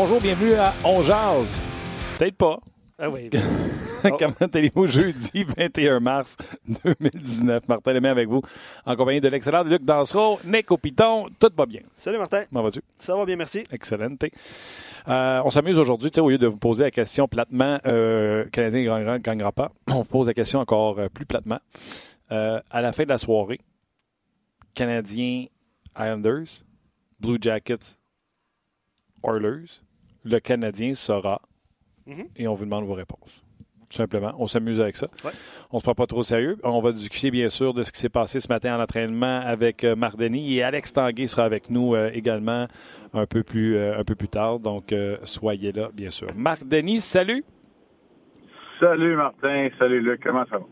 Bonjour, bienvenue à On Jazz. Peut-être pas. Ah oui. Comment allez-vous jeudi 21 mars 2019? Martin Lemay avec vous, en compagnie de l'excellent Luc Dansereau, Nick Piton. Tout va bien. Salut Martin. Comment vas-tu? Ça va bien, merci. Excellent. Euh, on s'amuse aujourd'hui, au lieu de vous poser la question platement, euh, Canadien ne gagnera pas, on vous pose la question encore euh, plus platement. Euh, à la fin de la soirée, Canadien Islanders, Blue Jackets Oilers, le Canadien sera. Et on vous demande vos réponses. Tout simplement. On s'amuse avec ça. On ne se prend pas trop sérieux. On va discuter, bien sûr, de ce qui s'est passé ce matin en entraînement avec euh, Mardeni. Et Alex Tanguay sera avec nous euh, également un peu, plus, euh, un peu plus tard. Donc, euh, soyez là, bien sûr. Mardeni, salut! Salut, Martin. Salut, Luc. Comment ça va?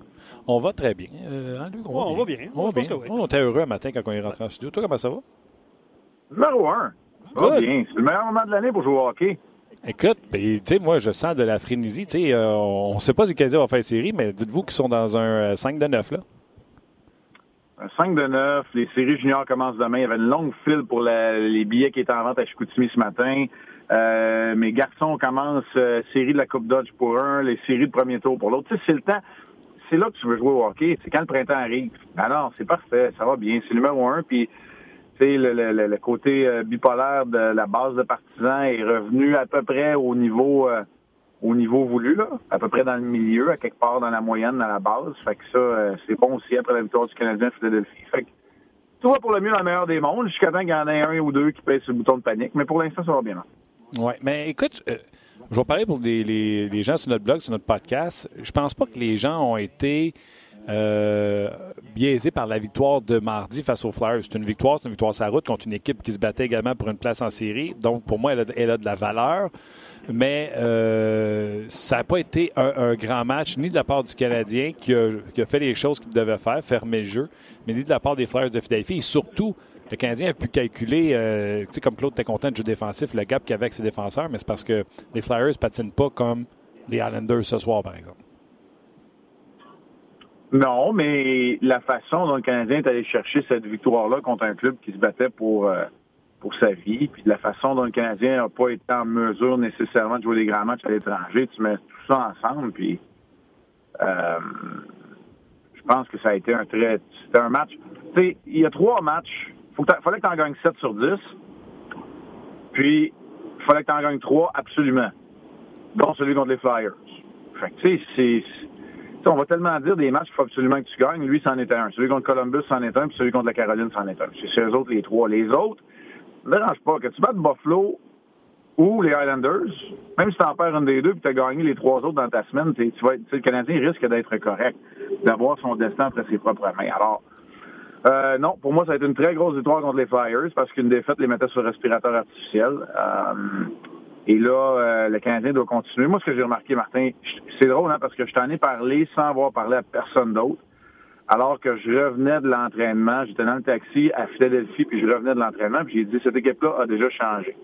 On va très bien. Hein, on, va bien. On, va bien. Oui. On était heureux un matin quand on est rentré en studio. Toi, comment ça va? Numéro 1. Oh, bien. C'est le meilleur moment de l'année pour jouer au hockey. Écoute, ben, moi, je sens de la frénésie. Euh, on ne sait pas si Canadien va faire une série, mais dites-vous qu'ils sont dans un euh, 5 de 9, là. Un 5 de 9. Les séries juniors commencent demain. Il y avait une longue file pour les billets qui étaient en vente à Chicoutimi ce matin. Euh, mes garçons commencent série de la Coupe Dodge pour un, les séries de premier tour pour l'autre. C'est le temps. C'est là que tu veux jouer au hockey. C'est quand le printemps arrive. Ben Alors, c'est parfait. Ça va bien. C'est numéro un. Puis le, côté euh, bipolaire de la base de partisans est revenu à peu près au niveau euh, au niveau voulu, là, à peu près dans le milieu, à quelque part dans la moyenne, dans la base. Fait que ça, euh, c'est bon aussi après la victoire du Canadien à Philadelphie. Fait que tout va pour le mieux dans le meilleur des mondes, jusqu'à temps qu'il y en ait un ou deux qui pèsent sur le bouton de panique. Mais pour l'instant, ça va bien. Oui, mais écoute, je vais parler pour les, les- les gens sur notre blog, sur notre podcast. Je pense pas que les gens ont été euh, biaisés par la victoire de mardi face aux Flyers. C'est une victoire, c'est une victoire sur la route contre une équipe qui se battait également pour une place en série. Donc, pour moi, elle a, de la valeur. Mais euh, ça n'a pas été un, grand match, ni de la part du Canadien qui a, fait les choses qu'il devait faire, fermer le jeu, mais ni de la part des Flyers de Philadelphie. Et surtout, le Canadien a pu calculer, euh, tu sais, comme Claude était content du jeu défensif, le gap qu'il avait avec ses défenseurs, mais c'est parce que les Flyers ne patinent pas comme les Islanders ce soir, par exemple. Non, mais la façon dont le Canadien est allé chercher cette victoire-là contre un club qui se battait pour, euh, pour sa vie, puis la façon dont le Canadien n'a pas été en mesure nécessairement de jouer des grands matchs à l'étranger, tu mets tout ça ensemble, puis euh, je pense que ça a été un très... C'était un match... Tu sais, il y a trois matchs. Il fallait que tu en gagnes 7 sur 10, puis il fallait que tu en gagnes 3 absolument, dont celui contre les Flyers. Fait que, tu sais, c'est... on va tellement dire des matchs qu'il faut absolument que tu gagnes. Lui, c'en était un. Celui contre Columbus, c'en est un. Puis celui contre la Caroline, c'en est un. C'est eux autres, les trois. Les autres, ne dérange pas. Que tu battes Buffalo ou les Highlanders, même si tu en perds une des deux puis tu as gagné les trois autres dans ta semaine, tu vas le Canadien risque d'être correct, d'avoir son destin entre ses propres mains. Alors, euh, non, pour moi, ça a été une très grosse victoire contre les Flyers parce qu'une défaite les mettait sur respirateur artificiel. Euh, et là, euh, le Canadien doit continuer. Moi, ce que j'ai remarqué, Martin, c'est drôle, hein, parce que je t'en ai parlé sans avoir parlé à personne d'autre. Alors que je revenais de l'entraînement, j'étais dans le taxi à Philadelphie, puis je revenais de l'entraînement, puis j'ai dit, cette équipe-là a déjà changé.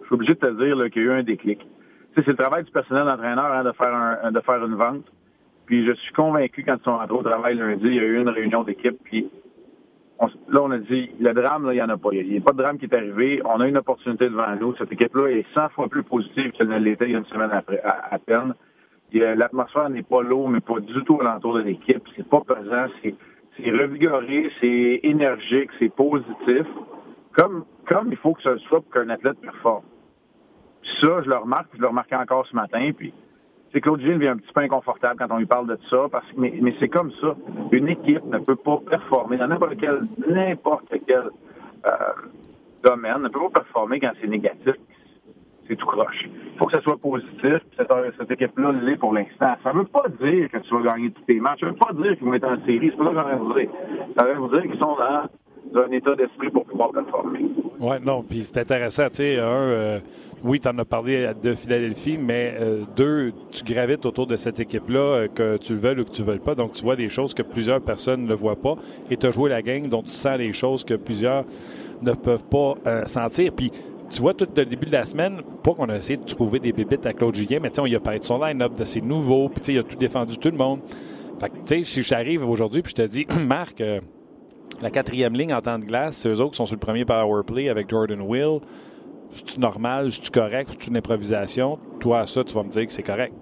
Je suis obligé de te dire qu'il y a eu un déclic. Tu sais, c'est le travail du personnel d'entraîneur hein, de, faire un, de faire une vente. Puis je suis convaincu, quand ils sont rentrés au travail lundi, il y a eu une réunion d'équipe, puis là, on a dit, le drame, là, il n'y en a pas. Il n'y a pas de drame qui est arrivé. On a une opportunité devant nous. Cette équipe-là est 100 fois plus positive qu'elle ne l'était il y a une semaine après, à, à peine. L'atmosphère n'est pas lourde, mais pas du tout alentour de l'équipe. C'est pas pesant, c'est revigoré, c'est énergique, c'est positif. Comme, il faut que ce soit pour qu'un athlète performe. Ça, je le remarque, je le remarquais encore ce matin, puis c'est Claude Gilles devient un petit peu inconfortable quand on lui parle de ça, parce que mais, mais c'est comme ça. Une équipe ne peut pas performer dans n'importe quel n'importe quel euh, domaine, ne peut pas performer quand c'est négatif. C'est tout croche. Il faut que ça soit positif. Cette, cette équipe-là l'est pour l'instant. Ça ne veut pas dire que tu vas gagner tous tes matchs. Ça ne veut pas dire qu'ils vont être en série. C'est pas ça que j'aimerais vous dire. Ça veut dire qu'ils sont dans un état d'esprit pour pouvoir performer. Oui, non, puis c'est intéressant. Tu sais, un, euh, oui, tu en as parlé de Philadelphie, mais euh, deux, tu gravites autour de cette équipe-là, euh, que tu le veuilles ou que tu ne veuilles pas. Donc, tu vois des choses que plusieurs personnes ne voient pas et tu as joué la game, donc tu sens des choses que plusieurs ne peuvent pas sentir. Puis, tu vois, tout le début de la semaine, pas qu'on a essayé de trouver des bébites à Claude Julien, mais tu sais, on y a parlé de son line-up, de ses nouveaux, puis tu sais, il a tout défendu tout le monde. Fait que, tu sais, si j'arrive aujourd'hui puis je te dis, Marc, la quatrième ligne en temps de glace, c'est eux autres qui sont sur le premier power play avec Jordan Will. c'est-tu normal, c'est-tu correct, c'est une improvisation? Toi, ça, tu vas me dire que c'est correct.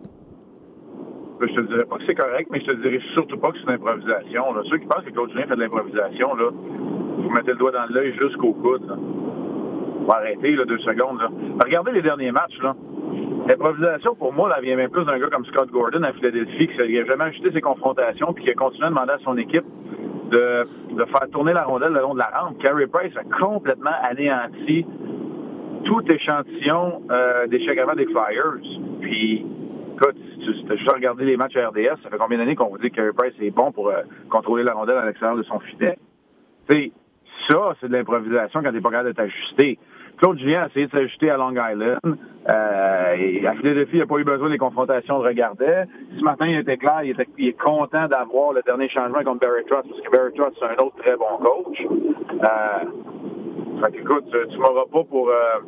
Ben, je te dirais pas que c'est correct, mais je te dirais surtout pas que c'est une improvisation. Ceux qui pensent que Claude Julien fait de l'improvisation, là, vous mettez le doigt dans l'œil jusqu'au coude. On va arrêter là, deux secondes. Là. Regardez les derniers matchs. Là. L'improvisation, pour moi, là, vient même plus d'un gars comme Scott Gordon à Philadelphie qui n'a jamais ajouté ses confrontations puis qui a continué à demander à son équipe de, de faire tourner la rondelle le long de la rampe. Carey Price a complètement anéanti tout échantillon euh, d'échec avant des Flyers. Puis, écoute, si tu as juste regardé les matchs à RDS, ça fait combien d'années qu'on vous dit que Carey Price est bon pour euh, contrôler la rondelle à l'extérieur de son filet? Tu ça, c'est de l'improvisation quand t'es pas capable de t'ajuster. Claude Julien a essayé de s'ajuster à Long Island. Euh, et à Philadelphie, il n'a pas eu besoin des confrontations de regarder. Ce matin, il était clair, il, était, il est content d'avoir le dernier changement contre Barry Trotz, parce que Barry Trotz, c'est un autre très bon coach. Euh, fait écoute, tu m'auras pas pour euh,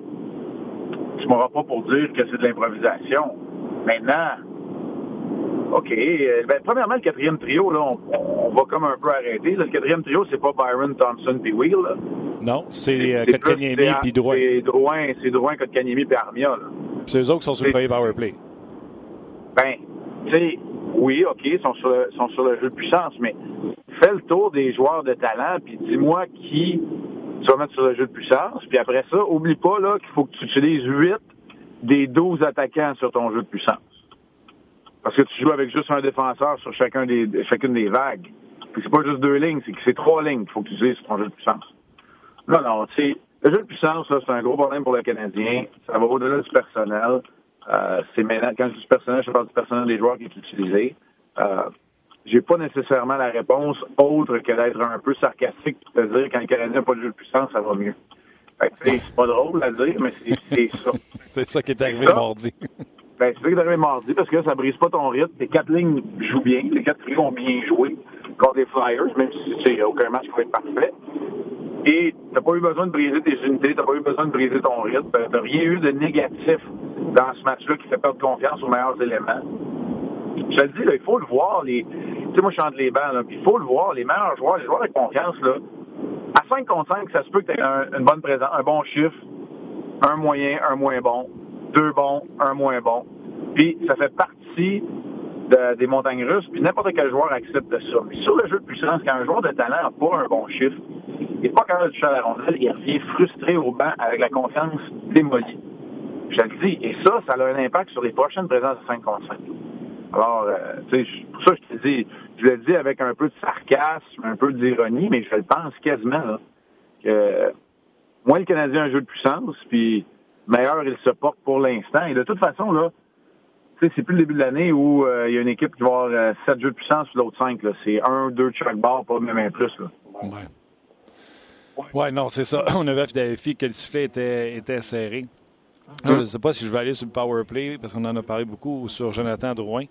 tu m'auras pas pour dire que c'est de l'improvisation. Maintenant, OK. Euh, ben, premièrement, le quatrième trio, là, on, va comme un peu arrêter. le quatrième trio, c'est pas Byron Thompson puis Wheel. Non, c'est euh, Kotkaniemi puis Drouin. C'est Drouin, c'est Drouin, Kotkaniemi puis Armia. C'est eux autres qui sont sur le premier powerplay. Ben, tu sais, oui, OK, ils sont sur, le, sont sur le jeu de puissance, mais fais le tour des joueurs de talent, puis dis-moi qui tu vas mettre sur le jeu de puissance. Puis après ça, oublie pas là qu'il faut que tu utilises 8 des 12 attaquants sur ton jeu de puissance. Parce que tu joues avec juste un défenseur sur chacun des, chacune des vagues. Puis c'est pas juste deux lignes, c'est que c'est trois lignes qu'il faut que tu utilises sur ton jeu de puissance. Non, non, tu le jeu de puissance, c'est un gros problème pour le Canadien. Ça va au-delà du personnel. Euh, c'est maintenant, quand je dis personnel, je parle du personnel des joueurs qui est utilisé. Euh, j'ai pas nécessairement la réponse autre que d'être un peu sarcastique pour te dire quand le Canadien n'a pas de jeu de puissance, ça va mieux. c'est pas drôle à dire, mais c'est ça. c'est ça qui est arrivé mardi. Ben, c'est ça qui est mardi parce que ça brise pas ton rythme. Les quatre lignes jouent bien. Les quatre lignes ont bien joué contre les Flyers, même si tu aucun match qui va être parfait. Et t'as pas eu besoin de briser tes unités, t'as pas eu besoin de briser ton rythme. T'as rien eu de négatif dans ce match-là qui fait perdre confiance aux meilleurs éléments. Je te le dis, là, il faut le voir. Les... Tu sais, moi, je chante les bancs, là, il faut le voir. Les meilleurs joueurs, les joueurs de confiance, là, à 5 contre 5, ça se peut que tu aies un, une bonne présence, un bon chiffre, un moyen, un moins bon deux bons, un moins bon. Puis ça fait partie des montagnes russes, puis n'importe quel joueur accepte ça. Puis sur le jeu de puissance, quand un joueur de talent n'a pas un bon chiffre, il n'est pas capable de toucher à la rondelle, il revient frustré au banc avec la confiance démolie. Je le dis, et ça, ça a un impact sur les prochaines présences de 5 contre 5. Alors, euh, tu sais, pour ça, je te dis, je le dis avec un peu de sarcasme, un peu d'ironie, mais je le pense quasiment, là, que moins le Canadien a un jeu de puissance, puis meilleur il se porte pour l'instant. Et de toute façon, là, c'est plus le début de l'année où euh, il y a une équipe qui va avoir euh, 7 jeux de puissance sur l'autre 5. C'est un, deux de chaque barre, pas même un plus. Là. Ouais. ouais, non, c'est ça. On avait vérifié que le sifflet était, était serré. je ne sais pas si je vais aller sur le power play parce qu'on en a parlé beaucoup sur Jonathan Drouin.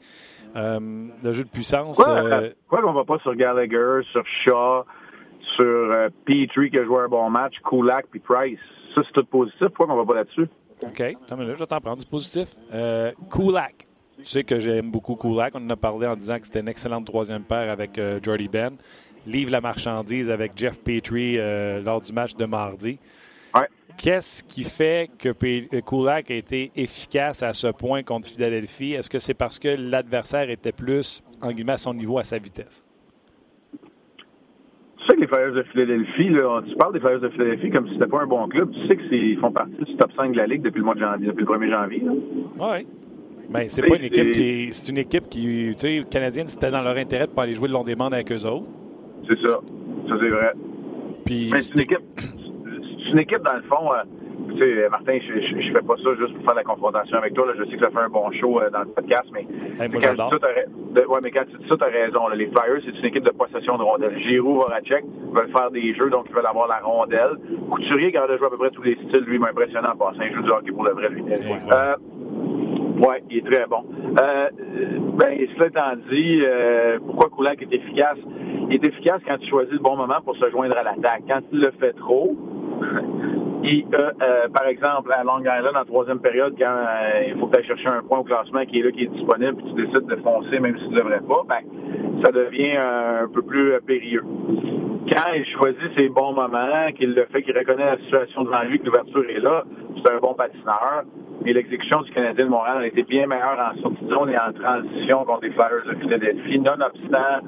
Euh, le jeu de puissance. Quoi, euh, quoi qu'on va pas sur Gallagher, sur Shaw, sur Petrie qui a joué un bon match, Kulak puis Price? Ça, c'est tout positif. Pourquoi on va pas là-dessus? OK. Attends une je vais t'en prendre du positif. Euh, Kulak. Tu sais que j'aime beaucoup Kulak. On en a parlé en disant que c'était une excellente troisième paire avec euh, Jordy Ben. Livre la marchandise avec Jeff Petrie euh, lors du match de mardi. Ouais. Qu'est-ce qui fait que euh, Kulak a été efficace à ce point contre Philadelphie? Est-ce que c'est parce que l'adversaire était plus, en guillemets, à son niveau, à sa vitesse? Sais que les Flyers de Philadelphie, là, tu parles des Flyers de Philadelphie comme si c'était pas un bon club. Tu sais qu'ils font partie du top 5 de la Ligue depuis le mois de janvier, depuis le 1er janvier. Oui. Mais c'est pas une équipe qui. C'est une équipe qui. Tu sais, canadienne, c'était dans leur intérêt de pas aller jouer le long des bandes avec eux autres. C'est ça. Ça, c'est vrai. Puis. Mais c'est une équipe. C'est une équipe, dans le fond. Euh, tu sais, Martin, je, je, fais pas ça juste pour faire la confrontation avec toi. Là. Je sais que ça fait un bon show euh, dans le podcast, mais, hey, moi, quand, tu dis ouais, mais quand tu dis ça, as raison. Là. Les Flyers, c'est une équipe de possession de rondelles. Giroud, Voracek veulent faire des jeux, donc ils veulent avoir la rondelle. Couturier, qui a joué à peu près tous les styles, lui, m'a impressionné en passant. Il joue du hockey pour le vrai, lui. Ouais, euh, ouais il est très bon. Euh, ben, cela étant dit, euh, pourquoi Koulak est efficace? Il est efficace quand tu choisis le bon moment pour se joindre à l'attaque. Quand tu le fais trop, euh, euh, par exemple, à Long Island, en troisième période, quand euh, il faut ailles chercher un point au classement qui est là, qui est disponible, puis tu décides de foncer même si tu ne devrais pas, ben, ça devient un peu plus périlleux. Quand il choisit ses bons moments, qu'il le fait, qu'il reconnaît la situation devant lui, que l'ouverture est là, c'est un bon patineur. Mais l'exécution du Canadien de Montréal a été bien meilleure en sortie de zone et en transition contre les Flyers de Philadelphie, nonobstant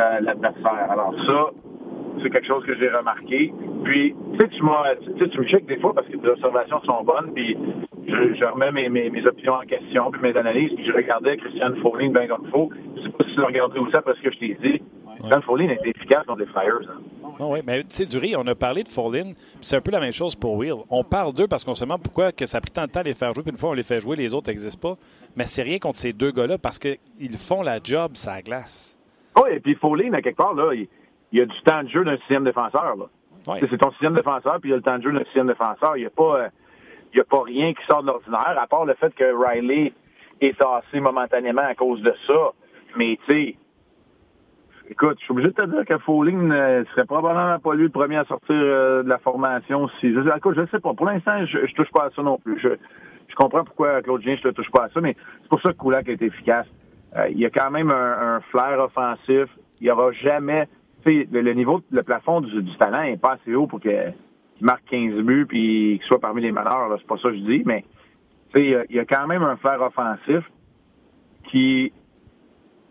euh, l'adversaire. Alors ça, c'est quelque chose que j'ai remarqué. Puis, tu sais, tu, tu, tu me checkes des fois parce que tes observations sont bonnes, puis je, je remets mes, mes, mes, opinions en question, puis mes analyses, puis je regardais Christian Foley bien comme il faut. Je sais pas si tu l'as regardé aussi après ce que je t'ai dit. Christian Foley a été efficace contre les Flyers. Hein. Oh oui, mais tu sais, Dury, on a parlé de Follin, c'est un peu la même chose pour Will. On parle d'eux parce qu'on se demande pourquoi que ça a pris tant de temps à les faire jouer, puis une fois on les fait jouer, les autres n'existent pas. Mais c'est rien contre ces deux gars-là parce qu'ils font la job, ça glace. Oui, et puis Follin, à quelque part, là, il, il, y a du temps de jeu d'un sixième défenseur. Là. C'est ton sixième défenseur, puis il y a le temps de jeu d'un sixième défenseur. Il n'y a pas. Euh, il a pas rien qui sort de l'ordinaire, à part le fait que Riley est tassé momentanément à cause de ça. Mais tu sais, Écoute, je suis obligé de te dire que Fowling ne serait probablement pas lui le premier à sortir euh, de la formation. Si, je, écoute, je sais pas. Pour l'instant, je, je touche pas à ça non plus. Je, je comprends pourquoi Claude Gien, je ne touche pas à ça, mais c'est pour ça que Koulak est efficace. Euh, il y a quand même un, flair offensif. Il n'y aura jamais... Le, le niveau, le plafond du, talent n'est pas assez haut pour qu'il marque 15 buts puis qu'il soit parmi les meneurs. C'est pas ça que je dis, mais il y, a, il y a quand même un flair offensif qui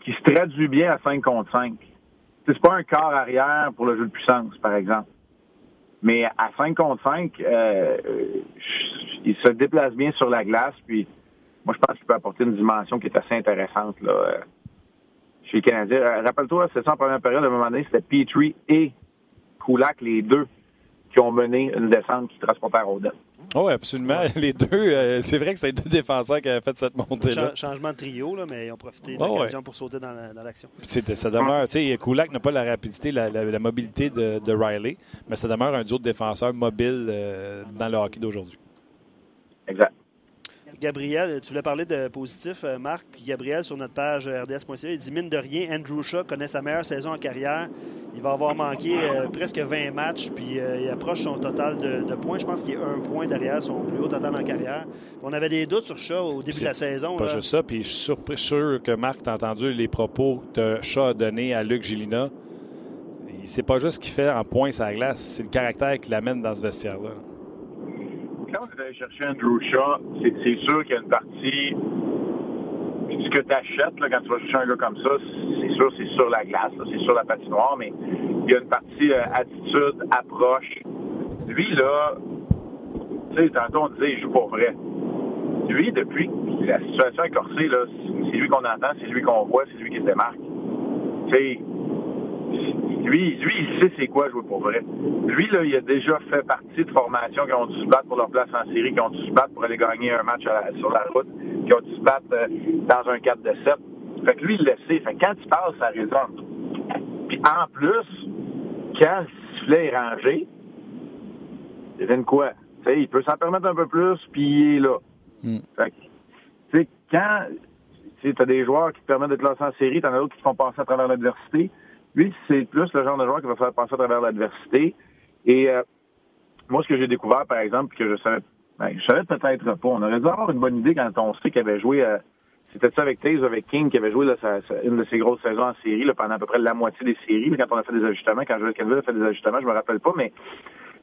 qui se traduit bien à 5 contre 5. C'est pas un quart arrière pour le jeu de puissance, par exemple. Mais à 5 contre 5, euh, il se déplace bien sur la glace, puis moi, je pense qu'il peut apporter une dimension qui est assez intéressante là, euh, chez les Canadiens. Euh, rappelle-toi, c'est ça en première période, à un moment donné, c'était Petrie et Kulak, les deux, qui ont mené une descente qui transportait à Rodin. Oh, oui, absolument. Les deux, euh, c'est vrai que c'est les deux défenseurs qui avaient fait cette montée-là. changement de trio, là, mais ils ont profité de l'occasion pour sauter dans, l'action. Ça demeure, tu sais, Kulak n'a pas la rapidité, la, mobilité de, Riley, mais ça demeure un duo de défenseurs mobile euh, dans le hockey d'aujourd'hui. Exact. Gabriel, tu voulais parler de positif, euh, Marc. Puis Gabriel, sur notre page rds.ca, il dit mine de rien, Andrew Shaw connaît sa meilleure saison en carrière. Il va avoir manqué euh, presque 20 matchs, puis euh, il approche son total de, points. Je pense qu'il est un point derrière son plus haut total en carrière. On avait des doutes sur Shaw au début de la saison. Pas juste ça, puis je suis surpris, sûr que Marc, tu entendu les propos que Shaw a donnés à Luc Gilina. C'est pas juste ce qu'il fait en points à la glace, c'est le caractère qui l'amène dans ce vestiaire-là quand vous allez chercher Andrew Shaw, c'est sûr qu'il y a une partie. Ce que tu achètes quand tu vas chercher un gars comme ça, c'est sûr, c'est sur la glace, c'est sur la patinoire, mais il y a une partie euh, attitude, approche. Lui, là, tu sais, tantôt on disait il joue pas vrai. Lui, depuis la situation est corsée, là, c'est lui qu'on entend, c'est lui qu'on voit, c'est lui qui se démarque. Tu sais, lui, lui, il sait c'est quoi jouer pour vrai. Lui, là, il a déjà fait partie de formations qui ont dû se battre pour leur place en série, qui ont dû se battre pour aller gagner un match sur la route, qui ont dû se battre euh, dans un 4 de 7. Fait que lui, il le sait. Fait que quand il parle, ça résonne. Puis en plus, quand le sifflet est rangé, devine quoi? sais, il peut s'en permettre un peu plus, puis il est là. Mm. Fait que, tu sais, quand tu as des joueurs qui te permettent d'être classés en série, t'en as d'autres qui te font passer à travers l'adversité. Lui, c'est plus le genre de joueur qui va faire passer à travers l'adversité. Et euh, moi, ce que j'ai découvert, par exemple, que je savais, ben, je savais peut-être pas. On aurait dû avoir une bonne idée quand on sait qu'il avait joué. Euh, c'était ça avec Taze, avec King, qui avait joué une de ses grosses saisons en série là, pendant à peu près la moitié des séries. quand on a fait des ajustements, quand Joel Canville a fait des ajustements, je me rappelle pas, mais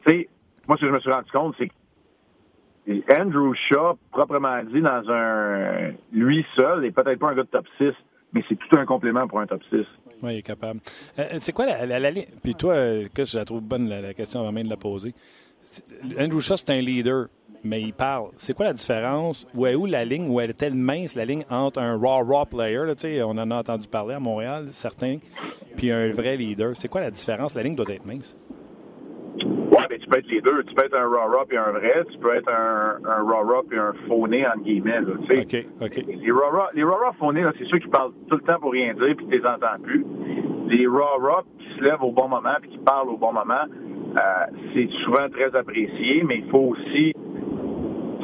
tu sais, moi, ce que je me suis rendu compte, c'est que Andrew Shaw, proprement dit, dans un lui seul, n'est peut-être pas un gars de top 6 mais c'est tout un complément pour un top 6. Oui, il est capable. Euh, euh, c'est quoi la, la, ligne? Puis toi, euh, que je la trouve bonne, la, question avant même de la poser? Andrew Shaw, c'est un leader, mais il parle. C'est quoi la différence? Où est où la ligne, où elle est telle mince, la ligne entre un raw-raw player, là, on en a entendu parler à Montréal, certains, puis un vrai leader? C'est quoi la différence? La ligne doit être mince. Mais tu peux être les deux. Tu peux être un raw-raw et un vrai. Tu peux être un, un raw-raw et un fauné, entre guillemets. Là, tu sais. OK, OK. Les raw-raw, les raw faunés, c'est ceux qui parlent tout le temps pour rien dire puis tu les entends plus. Les raw-raw qui se lèvent au bon moment puis qui parlent au bon moment, euh, c'est souvent très apprécié, mais il faut aussi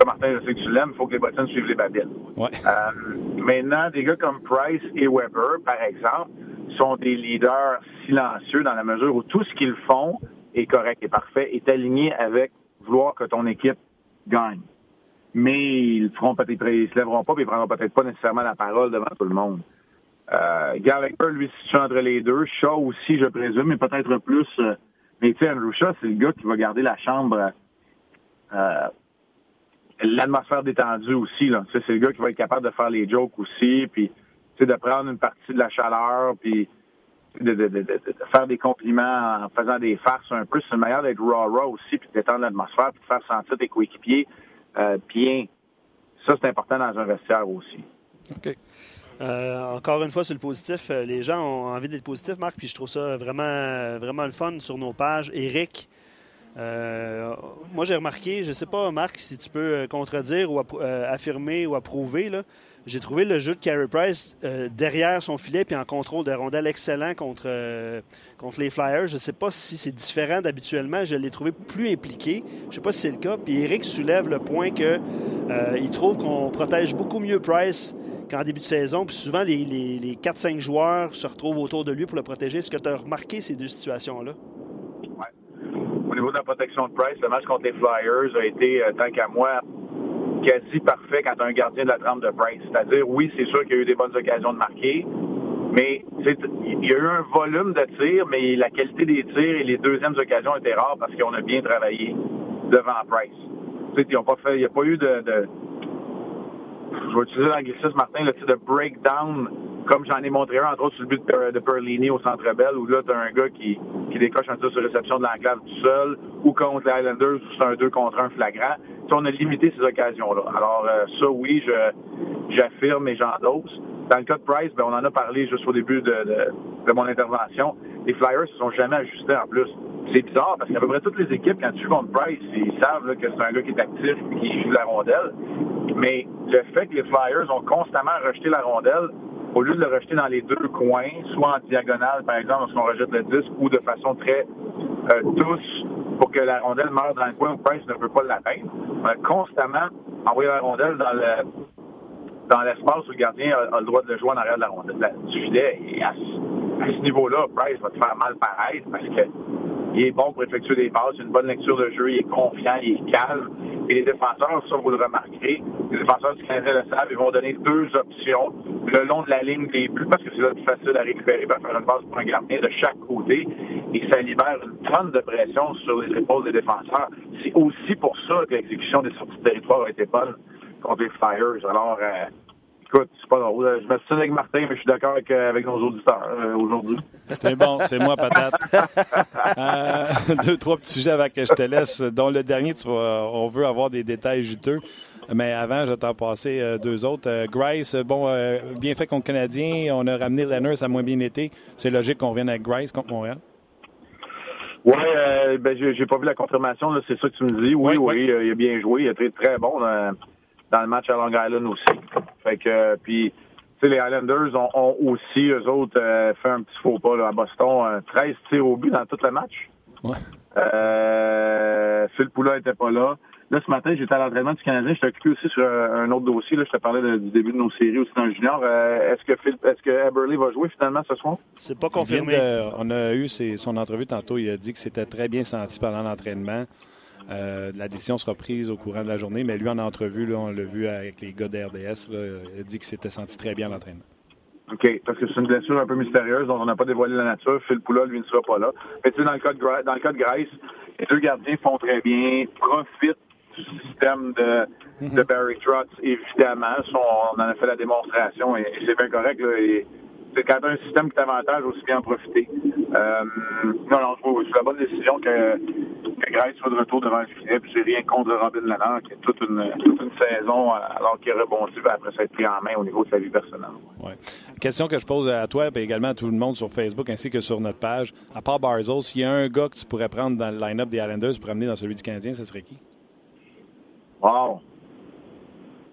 ça, Martin, je sais que tu l'aimes, il faut que les bottines suivent les babines. Ouais. Euh, maintenant, des gars comme Price et Weber, par exemple, sont des leaders silencieux dans la mesure où tout ce qu'ils font, est correct et parfait, est aligné avec vouloir que ton équipe gagne. Mais ils feront peut-être, ils se lèveront pas, puis ils prendront peut-être pas nécessairement la parole devant tout le monde. Euh, Gallagher, lui, situe entre les deux. Shaw aussi, je présume, mais peut-être plus. Euh, mais tu sais, Andrew Shaw, c'est le gars qui va garder la chambre euh, l'atmosphère détendue aussi. Là. C'est le gars qui va être capable de faire les jokes aussi, puis de prendre une partie de la chaleur, puis de, faire des compliments en faisant des farces un peu. C'est une manière d'être raw-raw aussi, puis détendre l'atmosphère, puis de faire sentir tes coéquipiers euh, bien. Ça, c'est important dans un vestiaire aussi. OK. Euh, encore une fois, sur le positif, euh, les gens ont envie d'être positifs, Marc, puis je trouve ça vraiment, vraiment le fun sur nos pages. Eric, moi j'ai remarqué, je sais pas, Marc, si tu peux contredire ou affirmer ou approuver, j'ai trouvé le jeu de Carey Price derrière son filet puis en contrôle de rondelle excellent contre, contre les Flyers. Je ne sais pas si c'est différent d'habituellement. Je l'ai trouvé plus impliqué. Je ne sais pas si c'est le cas. Puis Eric soulève le point qu'il trouve qu'on protège beaucoup mieux Price qu'en début de saison. Puis souvent, les, les, 4-5 joueurs se retrouvent autour de lui pour le protéger. Est-ce que tu as remarqué ces deux situations-là? Oui. Au niveau de la protection de Price, le match contre les Flyers a été, euh, tant qu'à moi, quasi parfait quand tu un gardien de la trempe de Price. C'est-à-dire, oui, c'est sûr qu'il y a eu des bonnes occasions de marquer, mais il y a eu un volume de tirs, mais la qualité des tirs et les deuxièmes occasions étaient rares parce qu'on a bien travaillé devant Price. Il n'y a pas eu de je vais utiliser l'anglicisme, Martin, le type de breakdown, comme j'en ai montré un, entre autres, sur le but de, Perlini au Centre Bell, où là, tu as un gars qui, qui décoche un tir sur réception de l'enclave tout seul, ou contre les Islanders, où c'est un 2 contre un flagrant. T'sais, on a limité ces occasions-là. Alors, euh, ça, oui, je, j'affirme et j'endosse. Dans le cas de Price, ben, on en a parlé juste au début de, de, de mon intervention. Les Flyers se sont jamais ajustés en plus. C'est bizarre parce qu'à peu près toutes les équipes, quand tu joues contre Price, ils savent que c'est un gars qui est actif et qui joue la rondelle. Mais le fait que les Flyers ont constamment rejeté la rondelle, au lieu de le rejeter dans les deux coins, soit en diagonale, par exemple, lorsqu'on rejette le disque, ou de façon très euh, douce pour que la rondelle meure dans le coin où Price ne peut pas l'atteindre, on a constamment envoyé la rondelle dans le dans l'espace où le gardien a, le droit de le jouer en arrière de la rondelle du filet. Et à, ce niveau-là, Price va te faire mal pareil parce que il est bon pour effectuer des passes, une bonne lecture de jeu, il est confiant, il est calme. Et les défenseurs, ça vous le remarquerez, les défenseurs du Canadien le savent, ils vont donner deux options le long de la ligne des buts parce que c'est là plus facile à récupérer pour faire une passe pour un gardien de chaque côté. Et ça libère une tonne de pression sur les épaules des défenseurs. C'est aussi pour ça que l'exécution des sorties de territoire a été bonne contre les Flyers. Alors, euh, écoute, c'est pas drôle. Je me suis avec Martin, mais je suis d'accord avec, euh, avec, nos auditeurs euh, aujourd'hui. C'est bon, c'est moi, patate. euh, deux, trois petits sujets avant que je te laisse, dont le dernier, tu on veut avoir des détails juteux. Mais avant, je vais t'en passer euh, deux autres. Grice, bon, bien fait contre le Canadien. On a ramené Leonard, ça a moins bien été. C'est logique qu'on revienne avec Grice contre Montréal. Oui, ben, j'ai pas vu la confirmation, c'est ça que tu me dis. Oui, oui, il a bien joué, il a été très bon dans le match à Long Island aussi. Fait que, puis, tu sais, les Islanders ont, aussi, eux autres, euh, fait un petit faux pas là, à Boston. 13 euh, tirs au but dans tout le match. Ouais. Euh, Phil Poula n'était pas là. Là, ce matin, j'étais à l'entraînement du Canadien. Je occupé aussi sur un autre dossier. Là, je te parlais du début de nos séries aussi dans le junior. Euh, est-ce que Phil, est-ce que Eberly va jouer finalement ce soir? C'est pas confirmé. on a eu son entrevue tantôt. Il a dit que c'était très bien senti pendant l'entraînement. Euh, la décision sera prise au courant de la journée, mais lui, en entrevue, là, on l'a vu avec les gars d'RDS, il a dit qu'il s'était senti très bien à l'entraînement. OK, parce que c'est une blessure un peu mystérieuse dont on n'a pas dévoilé la nature. Phil Poula, lui, ne sera pas là. Mais tu sais, dans le cas de, dans le cas de Grace, les deux gardiens font très bien, profitent du système de, mhm. de Barry Trotz, évidemment. On en a fait la démonstration et, c'est bien correct. Là, et, c'est quand tu as un système qui t'avantage, aussi bien en profiter. Euh, non, non, je trouve c'est la bonne décision que, que Grace soit de retour devant le filet. Puis c'est rien contre Robin Lannard, qui a toute une, toute une saison alors qu'il a rebondi après s'être pris en main au niveau de sa vie personnelle. Ouais. Question que je pose à toi et également à tout le monde sur Facebook ainsi que sur notre page. À part Barzell, s'il y a un gars que tu pourrais prendre dans le line-up des Islanders pour amener dans celui du Canadien, ce serait qui? Wow!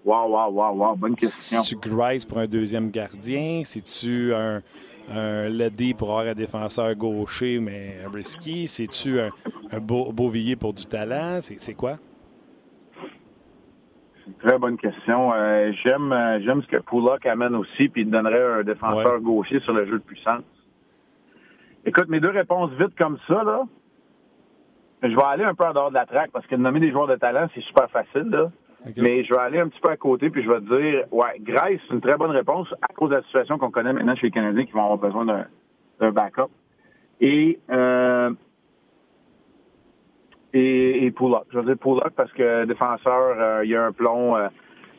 Wow, wow, wow, wow, bonne question. tu Grice pour un deuxième gardien? Si tu un, un pour avoir un défenseur gaucher, mais risky? C'est-tu un, un beau, Beauvillier pour du talent? C'est quoi? C'est une très bonne question. Euh, j'aime euh, j'aime ce que Pullock amène aussi, puis il donnerait un défenseur gaucher sur le jeu de puissance. Écoute, mes deux réponses vite comme ça, là. Je vais aller un peu en dehors de la traque parce que de nommer des joueurs de talent, c'est super facile, là. Mais je vais aller un petit peu à côté, puis je vais te dire, ouais, Grace, c'est une très bonne réponse à cause de la situation qu'on connaît maintenant chez les Canadiens qui vont avoir besoin d'un backup. Et euh, et, et Pullock. Je veux dire Pullock parce que défenseur, euh, il y a un plomb, euh,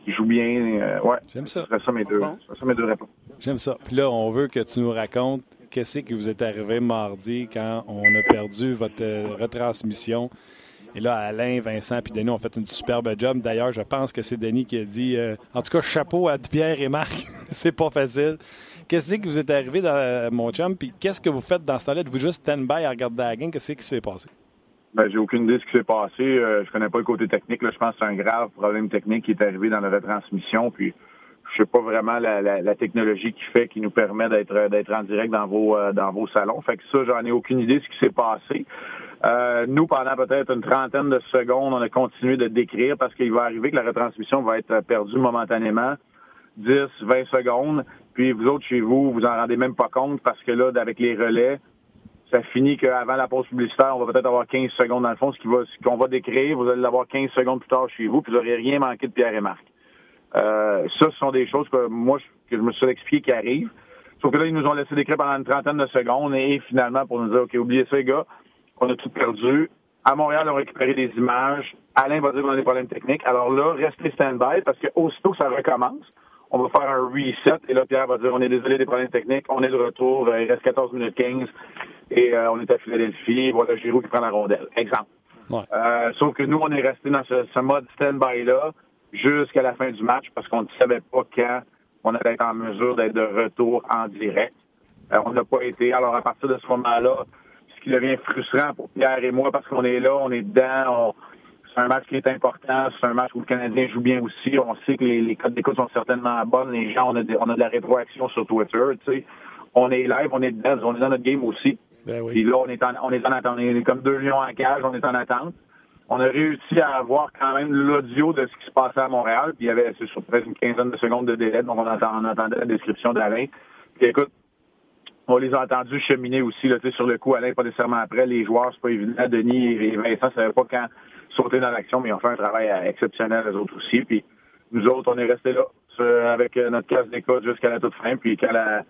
il joue bien. euh, ouais. J'aime ça. Ça mes deux, ça mes deux réponses. J'aime ça. Puis là, on veut que tu nous racontes qu'est-ce qui vous est arrivé mardi quand on a perdu votre euh, retransmission. Et là, Alain, Vincent puis Denis ont fait une superbe job. D'ailleurs, je pense que c'est Denis qui a dit euh, En tout cas, chapeau à Pierre et Marc. c'est pas facile. Qu'est-ce qui vous est arrivé, dans, euh, mon chum? Puis qu'est-ce que vous faites dans ce temps-là? Êtes-vous juste stand-by à regarder la game? Qu'est-ce qui s'est passé? Ben, j'ai aucune idée de ce qui s'est passé. Euh, je connais pas le côté technique. Là. Je pense que c'est un grave problème technique qui est arrivé dans la retransmission. Puis je sais pas vraiment la technologie qui fait qui nous permet d'être d'être en direct dans vos euh, dans vos salons. Fait que ça, j'en ai aucune idée de ce qui s'est passé. Euh, nous, pendant peut-être une trentaine de secondes, on a continué de décrire parce qu'il va arriver que la retransmission va être perdue momentanément. 10, 20 secondes. Puis vous autres, chez vous, vous en rendez même pas compte parce que là, avec les relais, ça finit qu'avant la pause publicitaire, on va peut-être avoir 15 secondes dans le fond, ce qu'on va décrire, vous allez l'avoir 15 secondes plus tard chez vous, puis vous n'aurez rien manqué de Pierre et Marc. Euh, ça, ce sont des choses que moi, que je me suis expliqué qui arrivent. Sauf que là, ils nous ont laissé décrire pendant une trentaine de secondes et finalement, pour nous dire, OK, oubliez ça, les gars, on a tout perdu. À Montréal, on a récupéré des images. Alain va dire qu'on a des problèmes techniques. Alors là, restez stand-by parce que aussitôt que ça recommence, on va faire un reset. Et là, Pierre va dire, on est désolé des problèmes techniques. On est de retour. Euh, Il reste 14 minutes 15 et euh, on est à Philadelphie. Voilà Giroud qui prend la rondelle. Exemple. Ouais. Euh, sauf que nous, on est resté dans ce, ce mode stand-by-là jusqu'à la fin du match parce qu'on ne savait pas quand on allait être en mesure d'être de retour en direct. Euh, on n'a pas été. Alors, à partir de ce moment-là, ce qui devient frustrant pour Pierre et moi parce qu'on est là, on est dedans, on- c'est un match qui est important, c'est un match où le Canadien joue bien aussi. On sait que les, les codes d'écoute sont certainement bonnes. Les gens, on a, des- on a de la rétroaction sur Twitter, tu sais. On est live, on est dedans, on est dans notre game aussi. Ben Puis là, on est en, on est en attente. On est comme deux lions en cage, on est en attente. On a réussi à avoir quand même l'audio de ce qui se passait à Montréal. Puis il y avait c'est sur presque une quinzaine de secondes de délai, donc on, entend- on entendait la description d'Alain. Puis écoute, on les a entendus cheminer aussi, là, sur le coup, Alain, pas nécessairement après. Les joueurs, c'est pas évident. Denis et Vincent ne savaient pas quand sauter dans l'action, mais ils ont fait un travail euh, exceptionnel, les autres aussi. Puis nous autres, on est restés là, avec euh, notre casse d'écoute jusqu'à la toute fin. Puis quand la,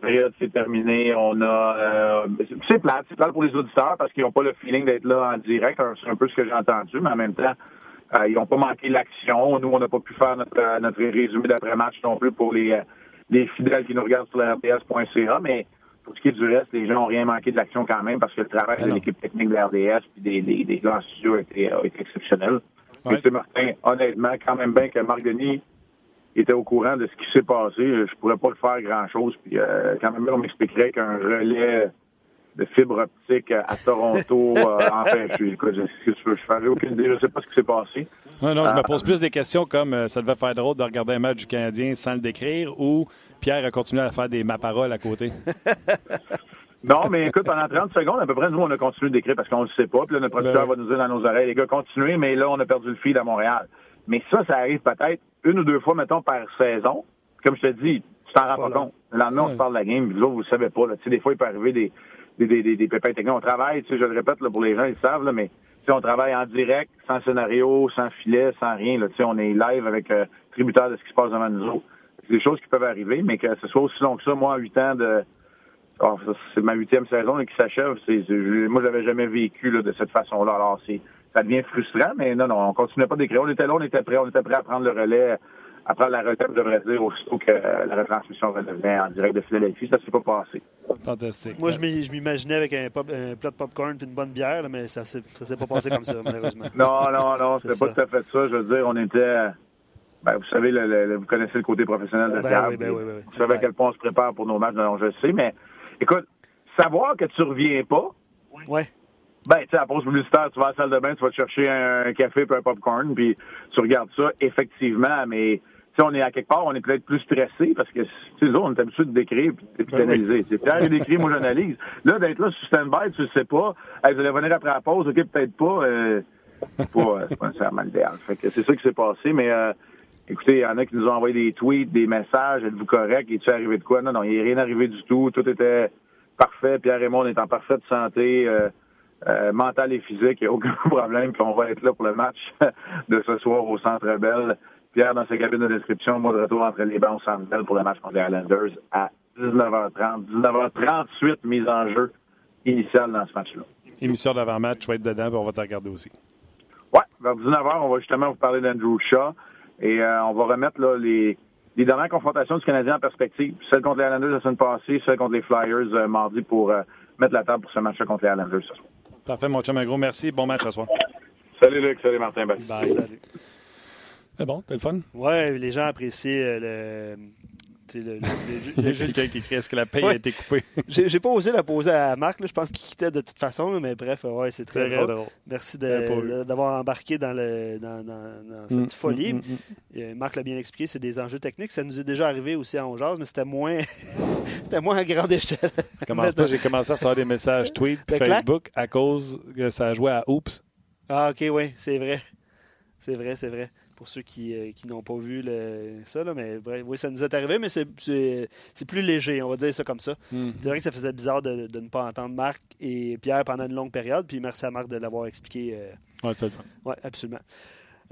période s'est terminée, on a... euh, c'est- plate, c'est plate pour les auditeurs parce qu'ils n'ont pas le feeling d'être là en direct. C'est un peu ce que j'ai entendu, mais en même temps, euh, ils n'ont pas manqué l'action. Nous, on n'a pas pu faire notre, notre résumé d'après-match non plus pour les, les fidèles qui nous regardent sur la RDS.ca, mais pour ce qui est du reste, les gens n'ont rien manqué de l'action quand même parce que le travail Ah de l'équipe technique de la RDS et des, des, des gars en studio a été, a été exceptionnel. Ouais. Martin, honnêtement, quand même bien que Marc Denis était au courant de ce qui s'est passé, je pourrais pas le faire grand-chose. Puis euh, quand même, on m'expliquerait qu'un relais de fibre optique à Toronto, euh, enfin, je suis, écoute, je, je, je, aucune idée, je sais pas ce qui s'est passé. Non, non, je me Ah. pose plus des questions comme euh, ça devait faire drôle de regarder un match du Canadien sans le décrire ou Pierre a continué à faire des ma parole à côté? Non, mais écoute, pendant 30 secondes, à peu près, nous, on a continué d'écrire parce qu'on le sait pas. Puis là, notre producteur Ben va nous dire dans nos oreilles, les gars, continuez, mais là, on a perdu le fil à Montréal. Mais ça, ça arrive peut-être une ou deux fois, mettons, par saison. Comme je te dis, tu t'en rends pas compte. Le lendemain, on se parle de la game, puis vous le savez pas. Là. Tu sais, des fois, il peut arriver des, des, des, pépins techniques. On travaille, tu je le répète, là, pour les gens, ils le savent, là, mais tu sais, on travaille en direct, sans scénario, sans filet, sans rien. Là. Tu on est live avec euh, tributaire de ce qui se passe devant nous. C'est des choses qui peuvent arriver, mais que ce soit aussi long que ça, moi, en huit ans de, Oh, c'est ma huitième saison là, qui s'achève. C'est, je- moi, je l'avais jamais vécu là, de cette façon-là. Alors, c'est, ça devient frustrant, mais non, non, on continuait pas d'écrire. On était là, on était prêt, on était prêt à prendre le relais, prendre la relève, je devrais dire, aussitôt que la retransmission redevenait en direct de Philadelphie. Ça s'est pas passé. Fantastique. Moi, je m'imaginais avec un, pop- un plat de popcorn et une bonne bière, là, mais ça s'est ça s'est pas passé comme ça, malheureusement. Non, non, non, C'est c'était pas tout à fait ça. Je veux dire, on était. Ben, vous savez, le, le- le- vous connaissez le côté professionnel de Ben Pierre. oui, ben oui, ben oui. Vous savez à quel point on se prépare pour nos matchs. Non, je le sais, mais écoute, savoir que tu reviens pas, Ouais. Ben, tu sais, à la pause publicitaire, tu vas à la salle de bain, tu vas te chercher un café puis un popcorn, puis tu regardes ça, effectivement, mais tu sais, on est à quelque part, on est peut-être plus stressé parce que, tu sais, on est habitué de décrire puis Ben d'analyser. C'est Pierre, il décrit, moi, j'analyse. Là, d'être là sur stand-by, tu le sais pas. Hey, vous allez venir après la pause, OK, peut-être pas. Euh, c'est pas, euh, c'est pas nécessairement. Fait que c'est ça qui s'est passé, mais euh, écoutez, il y en a qui nous ont envoyé des tweets, des messages, êtes-vous correct? Est-tu arrivé de quoi? Non, non, il n'est rien arrivé du tout. Tout était parfait. Pierre et moi, on est en parfaite santé. euh, euh, mental et physique, il n'y a aucun problème. Puis on va être là pour le match de ce soir au Centre Bell. Pierre, dans sa cabine de description, moi de retour entre les bancs au pour le match contre les Islanders à 19h30. 19h38 mise en jeu initial dans ce match-là. Émission d'avant-match, tu vas être dedans, puis on va te regarder aussi. Oui, vers 19h, on va justement vous parler d'Andrew Shaw et euh, on va remettre là, les, les dernières confrontations du Canadien en perspective. Celle contre les Islanders la semaine passée, celle contre les Flyers euh, mardi pour euh, mettre la table pour ce match-là contre les Islanders ce soir. Parfait, mon chum, un gros merci. Bon match ce soir. Salut Luc, salut Martin. Bye. Salut. C'est bon, t'as le fun? Ouais, les gens apprécient euh, le. Le, le- jeu Quelqu'un qui écrit est-ce que la paye Ouais. a été coupée? J'ai pas osé la poser à Marc, là. je pense qu'il quittait de toute façon, mais bref, ouais, c'est très, drôle. Merci d'avoir embarqué dans, le, dans, dans- dans cette Mm, folie. mm, mm, mm. Euh, Marc l'a bien expliqué, c'est des enjeux techniques. Ça nous est déjà arrivé aussi en jazz, mais c'était moins, c'était moins à grande échelle. Commence pas, j'ai commencé à recevoir des messages tweet puis Le clac? Facebook à cause que ça a joué à Oops. Ah, ok, oui, c'est vrai. C'est vrai, c'est vrai. Pour ceux qui, euh, qui n'ont pas vu le- ça, là, mais bref, oui, ça nous est arrivé, mais c'est- plus léger, on va dire ça comme ça. C'est vrai que ça faisait bizarre de, de ne pas entendre Marc et Pierre pendant une longue période, puis merci à Marc de l'avoir expliqué. euh, Ouais, c'était le fun. oui, absolument.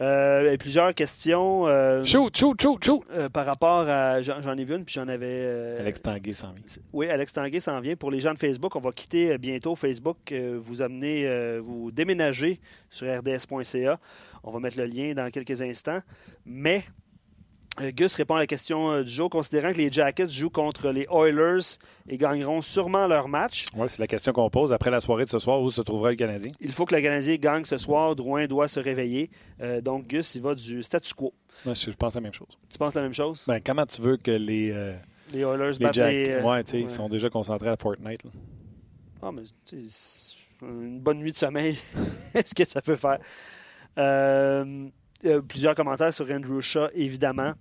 Euh, et plusieurs questions euh, Shoot, shoot, shoot, shoot! euh, par rapport à. J'en ai vu une, puis j'en avais. euh, Alex Tanguay s'en vient. Oui, Alex Tanguay s'en vient. Pour les gens de Facebook, on va quitter bientôt Facebook, euh, vous amener, euh, vous déménager sur rds.ca. On va mettre le lien dans quelques instants. Mais euh, Gus répond à la question euh, du jour, considérant que les Jackets jouent contre les Oilers et gagneront sûrement leur match. Ouais, c'est la question qu'on pose. Après la soirée de ce soir, où se trouvera le Canadien? Il faut que le Canadien gagne ce soir. Drouin doit se réveiller. Euh, donc, Gus, il va du statu quo. Moi, je pense la même chose. Tu penses la même chose? Ben, comment tu veux que les, euh, Les Oilers les battent les... euh, ouais, ouais. ils sont déjà concentrés à Fortnite. là. Ah, mais une bonne nuit de sommeil, est-ce que ça peut faire? Euh, euh, plusieurs commentaires sur Andrew Shaw, évidemment.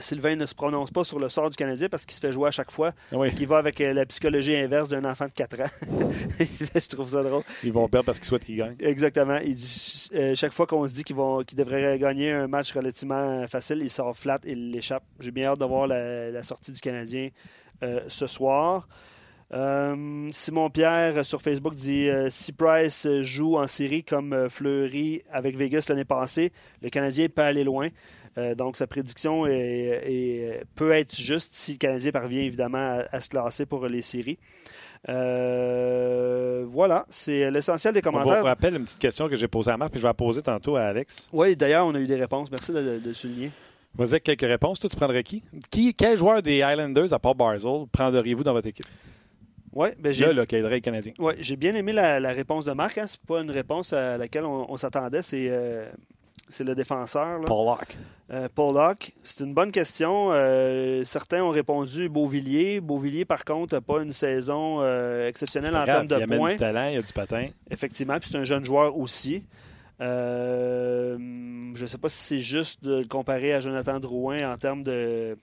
Sylvain ne se prononce pas sur le sort du Canadien parce qu'il se fait jouer à chaque fois. Oui, Il va avec euh, la psychologie inverse d'un enfant de 4 ans. Je trouve ça drôle. ils vont perdre parce qu'ils souhaitent qu'ils gagnent. Exactement. Il dit, euh, chaque fois qu'on se dit qu'ils vont, qu'ils devraient gagner un match relativement facile, il sort flat et il l'échappe. J'ai bien hâte de voir la, la sortie du Canadien euh, ce soir. Euh, Simon Pierre euh, sur Facebook dit euh, si Price joue en série comme Fleury avec Vegas l'année passée, le Canadien peut aller loin. Euh, donc sa prédiction est- est- peut être juste si le Canadien parvient évidemment à, à se classer pour les séries. Euh, voilà, c'est l'essentiel des On commentaires. vous rappelle une petite question que j'ai posée à Marc, puis je vais la poser tantôt à Alex. Oui, d'ailleurs, on a eu des réponses. Merci de, de- de souligner. Vas-y avec quelques réponses. Toi, tu prendrais qui? qui? Quel joueur des Islanders, à part Barzell, prendriez-vous dans votre équipe? Oui, ben j'ai Là, là, qui aiderait les Canadiens. ouais, j'ai bien aimé la, la réponse de Marc. Hein. C'est pas une réponse à laquelle on, on s'attendait. C'est euh, c'est le défenseur. là. Paul Locke. Euh, Paul Locke, c'est une bonne question. Euh, certains ont répondu Beauvillier. Beauvillier, par contre, n'a pas une saison euh, exceptionnelle en termes il de points. du talent, il y a du patin. Effectivement, puis c'est un jeune joueur aussi. Je ne sais pas si c'est juste de le comparer à Jonathan Drouin en termes de-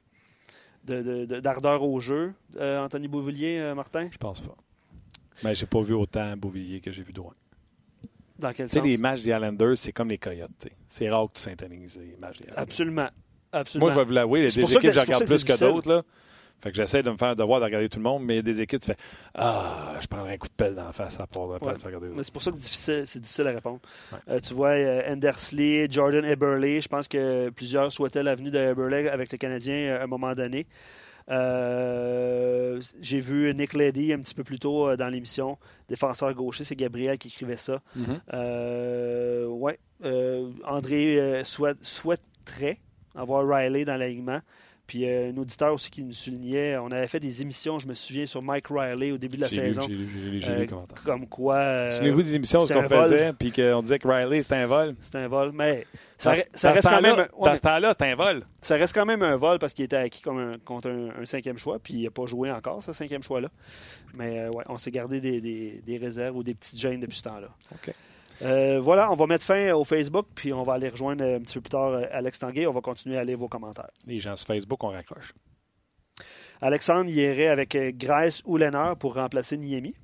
d'ardeur au jeu, euh, Anthony Beauvillier, euh, Martin? Je pense pas. Mais j'ai pas vu autant Beauvillier que j'ai vu Drouin. Dans quel sens? les matchs des Islanders, c'est comme les Coyotes. C'est rare que tu s'intonises les matchs des Islanders. Absolument. Absolument. Moi, je vais vous l'avouer, pour des que- équipes que je regarde que plus que difficile. d'autres. Fait que j'essaie de me faire devoir de regarder tout le monde, mais il y a des équipes, tu fais Ah, je prendrais un coup de pelle dans la face à part de Ouais. regarder. Mais c'est pour ça que difficile- c'est difficile à répondre. Ouais. Euh, tu vois, euh, Endersley, Jordan Eberle, je pense que plusieurs souhaitaient l'avenue de Eberle avec le Canadien euh, à un moment donné. Euh, J'ai vu Nick Leddy un petit peu plus tôt euh, dans l'émission, défenseur gaucher, c'est Gabriel qui écrivait ça. Mhm. Euh, ouais, euh, André euh, souhait- souhaiterait avoir Riley dans l'alignement. Puis euh, un auditeur aussi qui nous soulignait, on avait fait des émissions, je me souviens, sur Mike Riley au début de la J'ai lu, saison. j'ai lu, j'ai lu, j'ai Euh, lu comme quoi. euh, Souvenez-vous des émissions où c'était on un vol. faisait, puis qu'on disait que Riley, c'était un vol. C'est un vol, mais ça, Dans- re- ça dans reste ce quand même, ouais, Dans ce temps-là, c'était un vol. ça reste quand même un vol parce qu'il était acquis comme un- contre un, un cinquième choix, puis il n'a pas joué encore, ce cinquième choix-là. Mais euh, ouais, on s'est gardé des, des- des réserves ou des petites gênes depuis ce temps-là. OK. Euh, voilà, on va mettre fin au Facebook, puis on va aller rejoindre un petit peu plus tard euh, Alex Tanguay. On va continuer à lire vos commentaires. Les gens sur Facebook, on raccroche. Alexandre y irait avec euh, Grace ou pour remplacer Niemi.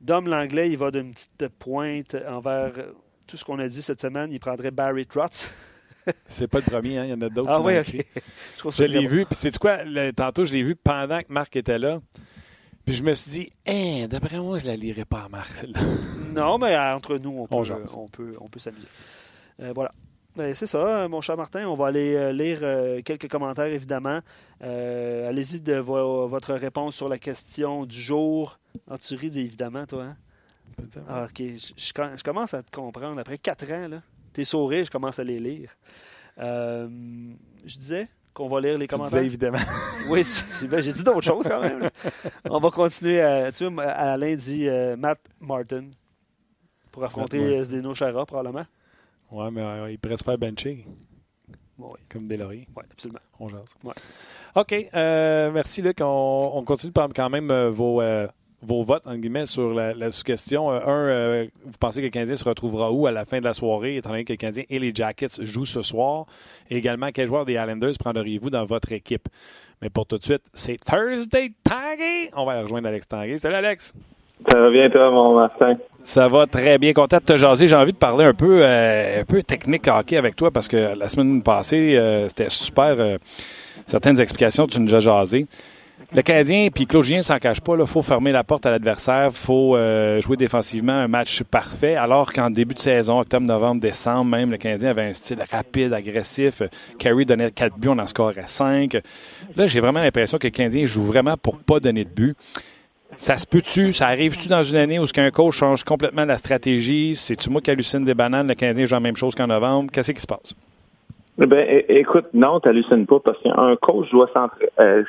Dom Langlais, il va d'une petite pointe envers euh, tout ce qu'on a dit cette semaine. Il prendrait Barry Trotz. C'est pas le premier, hein, il y en a d'autres Ah qui oui, ok. écrit. Je l'ai bon. vu, puis c'est quoi, le- tantôt je l'ai vu pendant que Marc était là. Puis je me suis dit, hein, d'après moi, je la lirai pas à celle-là. Non, mais euh, entre nous, on On peut, on peut, on peut s'amuser. Euh, voilà. Ben, c'est ça, mon cher Martin. On va aller euh, lire euh, quelques commentaires, évidemment. Euh, allez-y de votre réponse sur la question du jour. Ah, tu ris, évidemment, toi. Hein? Ah, OK. Je, commence à te comprendre. Après quatre ans, là, tes sourires, je commence à les lire. je disais qu'on va lire les commentaires. Disais, évidemment. oui, ben, j'ai dit d'autres choses quand même. On va continuer. À, tu vois, Alain dit Matt Martin pour affronter Zdeno Chara, probablement. Oui, mais euh, il pourrait se faire bencher. Comme des lauriers. Oui, absolument. On jase. OK. Euh, merci, Luc. On, continue par quand même euh, vos, vos votes, en guillemets, sur la, sous-question. un, vous pensez que le Canadien se retrouvera où à la fin de la soirée, étant donné que le Canadien et les Jackets jouent ce soir? Et également, quel joueur des Islanders prendriez-vous dans votre équipe? Mais pour tout de suite, c'est Thursday Tanguay. On va aller rejoindre Alex Tanguay. Salut, Alex. Ça va bien, toi, mon Martin? Ça va très bien. Content de te jaser. J'ai envie de parler un peu, euh, un peu technique hockey avec toi parce que la semaine passée, euh, c'était super. Euh, certaines explications, tu nous as jasé. Le Canadien, puis Claude Julien s'en cache pas, il faut fermer la porte à l'adversaire, il faut jouer défensivement un match parfait, alors qu'en début de saison, octobre, novembre, décembre, même, le Canadien avait un style rapide, agressif. Carey donnait 4 buts, on en scorait 5. Là, j'ai vraiment l'impression que le Canadien joue vraiment pour pas donner de but. Ça se peut-tu? Ça arrive-tu dans une année où ce qu'un coach change complètement la stratégie? C'est-tu moi qui hallucine des bananes? Le Canadien joue la même chose qu'en novembre? Qu'est-ce qui se passe? Eh ben, écoute, non, tu n'hallucines pas parce qu'un coach doit euh,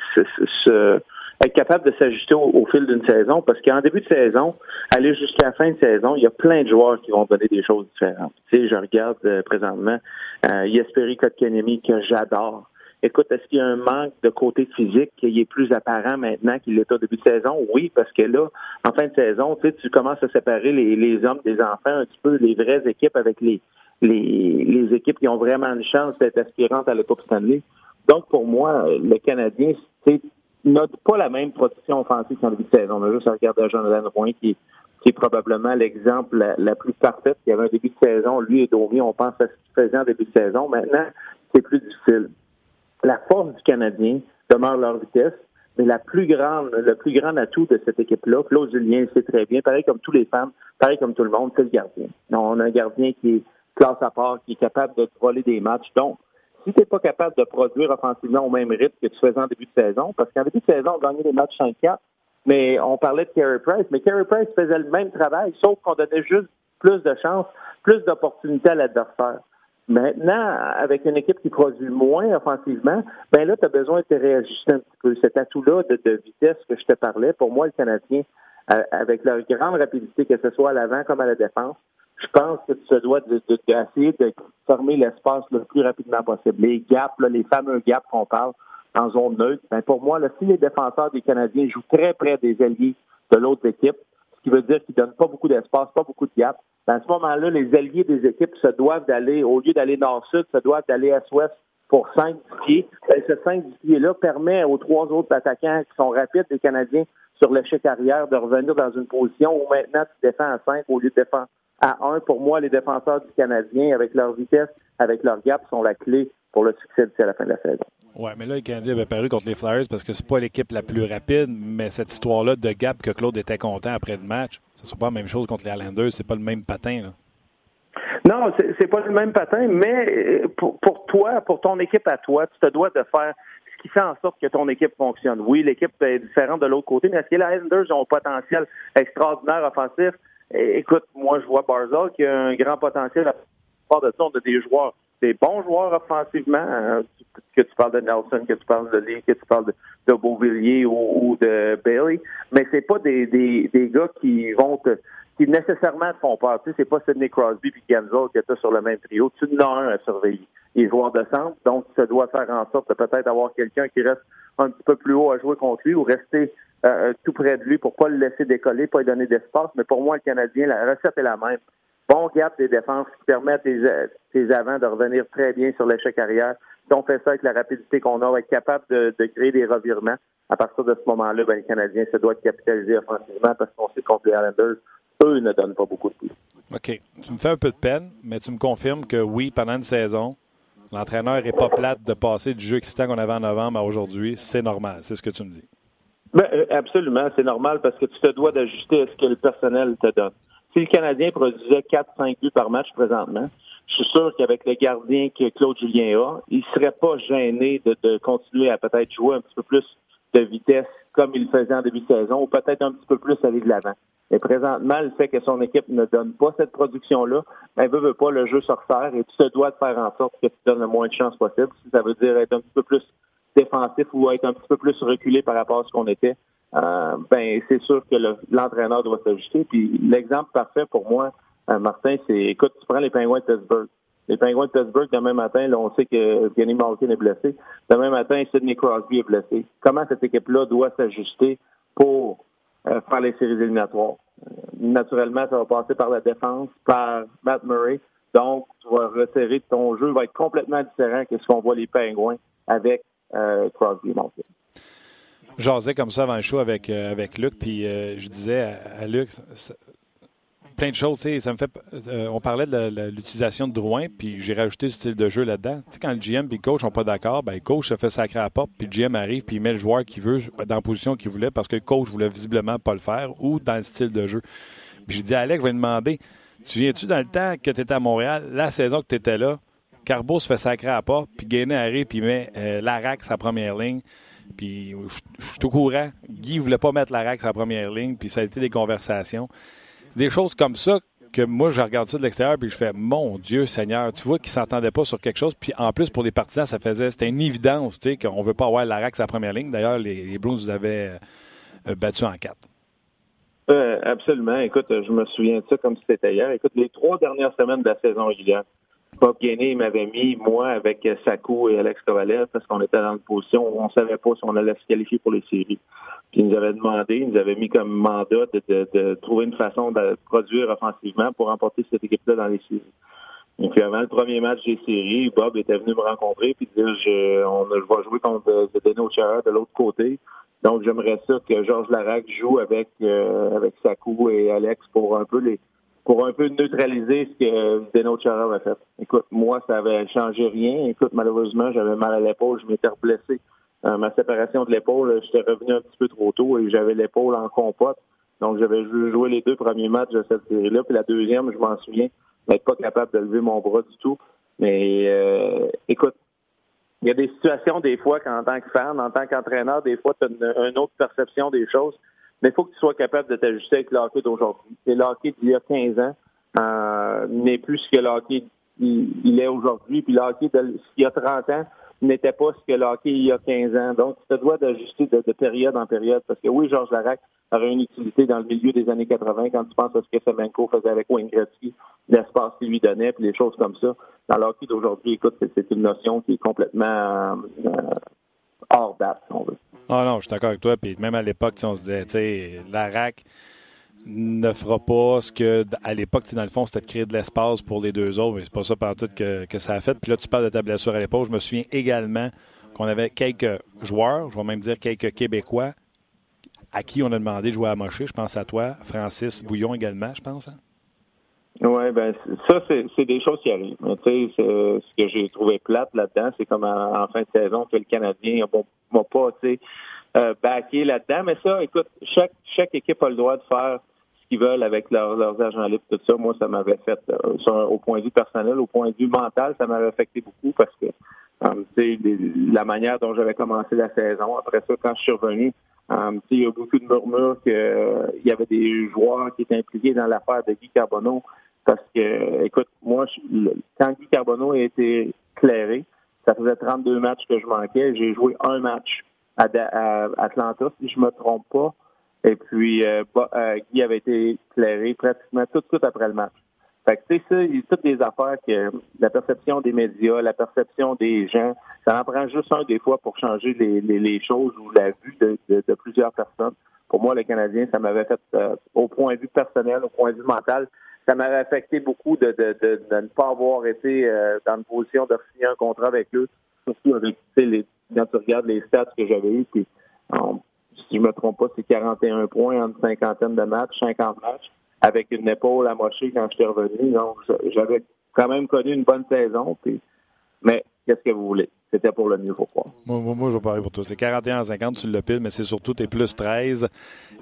être capable de s'ajuster au, fil d'une saison parce qu'en début de saison, aller jusqu'à la fin de saison, il y a plein de joueurs qui vont donner des choses différentes. Tu sais, je regarde euh, présentement euh, Kotkanemi que j'adore. Écoute, est-ce qu'il y a un manque de côté physique qui est plus apparent maintenant qu'il l'était au début de saison? Oui, parce que là, en fin de saison, tu, sais, tu commences à séparer les, hommes des enfants un petit peu, les vraies équipes avec les, les, équipes qui ont vraiment une chance d'être aspirantes à la Coupe Stanley. Donc, pour moi, le Canadien n'a pas la même production offensive qu'en début de saison. On a juste à regarder Jonathan Roy qui, qui est probablement l'exemple la, plus parfaite. Il y avait un début de saison, lui et Domi, on pense à ce qu'il faisait en début de saison. Maintenant, c'est plus difficile la force du Canadien demeure leur vitesse, mais la plus grande, le plus grand atout de cette équipe-là, Claude Julien sait très bien, pareil comme tous les femmes, pareil comme tout le monde, c'est le gardien. on a un gardien qui est classe à part, qui est capable de voler des matchs. Donc, si tu n'es pas capable de produire offensivement au même rythme que tu faisais en début de saison, parce qu'en début de saison, on gagnait des matchs 5-4, mais on parlait de Carey Price, mais Carey Price faisait le même travail, sauf qu'on donnait juste plus de chance, plus d'opportunités à l'adversaire. Maintenant, avec une équipe qui produit moins offensivement, ben là, tu as besoin de te réajuster un petit peu. Cet atout-là de, vitesse que je te parlais, pour moi, le Canadien, euh, avec leur grande rapidité, que ce soit à l'avant comme à la défense, je pense que tu te dois d'essayer de, de, fermer l'espace le plus rapidement possible. Les gaps, les fameux gaps qu'on parle en zone neutre, ben pour moi, là, si les défenseurs des Canadiens jouent très près des alliés de l'autre équipe, ce qui veut dire qu'ils donnent pas beaucoup d'espace, pas beaucoup de gaps, à ce moment-là, les alliés des équipes se doivent d'aller, au lieu d'aller nord-sud, se doivent d'aller est-ouest pour 5 pieds. Et ce 5 pieds-là permet aux trois autres attaquants qui sont rapides des Canadiens sur l'échec arrière de revenir dans une position où maintenant tu défends à 5 au lieu de défendre à 1. Pour moi, les défenseurs du Canadien, avec leur vitesse, avec leur gap, sont la clé pour le succès d'ici à la fin de la saison. Oui, mais là, le Canadien avait paru contre les Flyers parce que c'est pas l'équipe la plus rapide, mais cette histoire-là de gap que Claude était content après le match, ce n'est pas la même chose contre les Islanders, c'est pas le même patin. Là. Non, c'est pas le même patin, mais euh, pour, pour, toi, pour ton équipe à toi, tu te dois de faire ce qui fait en sorte que ton équipe fonctionne. Oui, l'équipe est différente de l'autre côté, mais est-ce que les Islanders ont un potentiel extraordinaire offensif? Écoute, moi, je vois Barzal qui a un grand potentiel. À part de ça, on a des joueurs, des bons joueurs offensivement. Hein, que tu parles de Nelson, que tu parles de Lee, que tu parles de, Beauvillier ou, de Bailey, mais c'est pas des, des, des gars qui vont te qui nécessairement te font peur. Tu sais, c'est pas Sidney Crosby puis Genzo qui étaient sur le même trio. Tu en as un à surveiller. Les joueurs de centre, donc tu dois faire en sorte de peut-être avoir quelqu'un qui reste un petit peu plus haut à jouer contre lui ou rester euh, tout près de lui pour pas le laisser décoller, pas lui donner d'espace. Mais pour moi, le Canadien, la recette est la même. Bon gap des défenses qui permettent tes, tes avants de revenir très bien sur l'échec arrière. Si on fait ça avec la rapidité qu'on a, on être capable de, créer des revirements. À partir de ce moment-là, ben, le Canadien se doit être capitalisé offensivement parce qu'on sait contre les Islanders, eux ne donnent pas beaucoup de buts. OK. Tu me fais un peu de peine, mais tu me confirmes que oui, pendant une saison, l'entraîneur n'est pas plate de passer du jeu excitant qu'on avait en novembre à aujourd'hui. C'est normal. C'est ce que tu me dis. Ben, euh, absolument. C'est normal parce que tu te dois d'ajuster à ce que le personnel te donne. Si le Canadien produisait 4-5 buts par match présentement, je suis sûr qu'avec le gardien que Claude Julien a, il serait pas gêné de, continuer à peut-être jouer un petit peu plus de vitesse comme il le faisait en début de saison, ou peut-être un petit peu plus aller de l'avant. Et présentement, le fait que son équipe ne donne pas cette production-là, ben, veut, veut pas, le jeu se refaire et tu te dois de faire en sorte que tu donnes le moins de chance possible. Si ça veut dire être un petit peu plus défensif ou être un petit peu plus reculé par rapport à ce qu'on était, euh, ben c'est sûr que l'entraîneur doit s'ajuster. Puis l'exemple parfait pour moi, euh, Martin, c'est écoute, tu prends les Penguins de Pittsburgh. Les Penguins de Pittsburgh, demain matin, là, on sait que Kenny Malkin est blessé. Demain matin, Sidney Crosby est blessé. Comment cette équipe-là doit s'ajuster pour euh, faire les séries éliminatoires? Euh, naturellement, ça va passer par la défense, par Matt Murray. Donc, tu vas resserrer ton jeu, va être complètement différent que ce qu'on voit les Penguins avec Crosby Malkin. J'osais comme ça avant le show avec, avec Luc, puis je disais à, Luc, plein de choses. Ça me fait, euh, on parlait de l'utilisation de Drouin, puis j'ai rajouté ce style de jeu là-dedans. quand le GM et le coach sont pas d'accord, ben, le coach se fait sacrer à la porte, puis le GM arrive, puis il met le joueur qu'il veut dans la position qu'il voulait parce que le coach voulait visiblement pas le faire ou dans le style de jeu. Puis j'ai dit à Alex, je vais demander, tu viens-tu dans le temps que tu étais à Montréal, la saison que tu étais là, Carbo se fait sacrer à la puis Gainé arrive, puis met euh, Larac sa première ligne. Puis je suis au courant. Guy voulait pas mettre Larac sa première ligne, puis ça a été des conversations des choses comme ça que moi, je regarde ça de l'extérieur puis je fais Mon Dieu Seigneur, tu vois qu'ils s'entendaient pas sur quelque chose. Puis en plus, pour les partisans, ça faisait c'était une évidence tu sais, veut pas avoir l'Arax à la première ligne. D'ailleurs, les, Blues vous avaient euh, battu en quatre. Euh, absolument. Écoute, je me souviens de ça comme si c'était hier. Écoute, les trois dernières semaines de la saison régulière, Bob Gainé m'avait mis, moi, avec Sakou et Alex Kovalev, parce qu'on était dans une position où on savait pas si on allait se qualifier pour les séries. Puis il nous avait demandé, il nous avait mis comme mandat de, trouver une façon de produire offensivement pour remporter cette équipe-là dans les séries. Et puis avant le premier match des séries, Bob était venu me rencontrer puis dire on, je vais jouer contre Deno Chara de l'autre côté. Donc j'aimerais ça que Georges Larac joue avec euh, avec Sakou et Alex pour un peu les pour un peu neutraliser ce que Deno Chara avait fait. Écoute, moi, ça avait changé rien. Écoute, malheureusement, j'avais mal à l'épaule, je m'étais blessé. Euh, ma séparation de l'épaule, j'étais revenu un petit peu trop tôt et j'avais l'épaule en compote. Donc, j'avais joué les deux premiers matchs de cette série-là. Puis la deuxième, je m'en souviens, n'être pas capable de lever mon bras du tout. Mais euh, écoute, il y a des situations des fois qu'en tant que fan, en tant qu'entraîneur, des fois, tu as une, autre perception des choses. Mais il faut que tu sois capable de t'ajuster avec le hockey d'aujourd'hui. C'est d'il y a 15 ans euh, n'est plus ce que le hockey il, est aujourd'hui. Puis le hockey d'il y a 30 ans n'était pas ce que le il y a 15 ans. Donc, tu te dois d'ajuster de, période en période. Parce que oui, Georges Larac aurait une utilité dans le milieu des années 80 quand tu penses à ce que Semenko faisait avec Wayne Gretzky, l'espace qu'il lui donnait, puis les choses comme ça. Dans le hockey d'aujourd'hui, écoute, c'est une notion qui est complètement euh, hors date, si on veut. Ah non, je suis d'accord avec toi. Puis même à l'époque, on se disait, tu sais, Larac ne fera pas ce que, à l'époque, dans le fond, c'était de créer de l'espace pour les deux autres, mais c'est pas ça par tout que, que, ça a fait. Puis là, tu parles de ta blessure à l'époque. Je me souviens également qu'on avait quelques joueurs, je vais même dire quelques Québécois, à qui on a demandé de jouer à Moché. Je pense à toi, Francis Bouillon également, je pense. Hein? Oui, ben ça, c'est des choses qui arrivent. Tu sais, ce que j'ai trouvé plate là-dedans, c'est comme en, fin de saison que le Canadien m'a pas, tu sais, euh, là-dedans. Mais ça, écoute, chaque, chaque équipe a le droit de faire qu'ils veulent avec leurs agents libres, tout ça. Moi, ça m'avait fait, euh, au point de vue personnel, au point de vue mental, ça m'avait affecté beaucoup parce que, euh, la manière dont j'avais commencé la saison. Après ça, quand je suis revenu, euh, il y a beaucoup de murmures qu'il y avait des joueurs qui étaient impliqués dans l'affaire de Guy Carbonneau. Parce que, écoute, moi, quand Guy Carbonneau a été clairé, ça faisait 32 matchs que je manquais. J'ai joué un match à, à Atlanta, si je me trompe pas. Et puis, euh, euh, Guy avait été éclairé pratiquement tout de suite après le match. Fait que, tu sais, ça, il y a toutes des affaires que la perception des médias, la perception des gens, ça en prend juste un des fois pour changer les, les, choses ou la vue de, de, plusieurs personnes. Pour moi, les Canadiens, ça m'avait fait, euh, au point de vue personnel, au point de vue mental, ça m'avait affecté beaucoup de, de, de, ne pas avoir été dans une position de signer un contrat avec eux. Surtout avec, les, quand tu regardes les stats que j'avais eu, puis si je me trompe pas, c'est 41 points en une cinquantaine de matchs, 50 matchs, avec une épaule amochée quand je suis revenu. Donc, j'avais quand même connu une bonne saison. Mais qu'est-ce que vous voulez? C'était pour le mieux pour toi. Moi, moi, je vais parler pour toi. C'est 41 à 50, tu le piles, mais c'est surtout tes plus 13.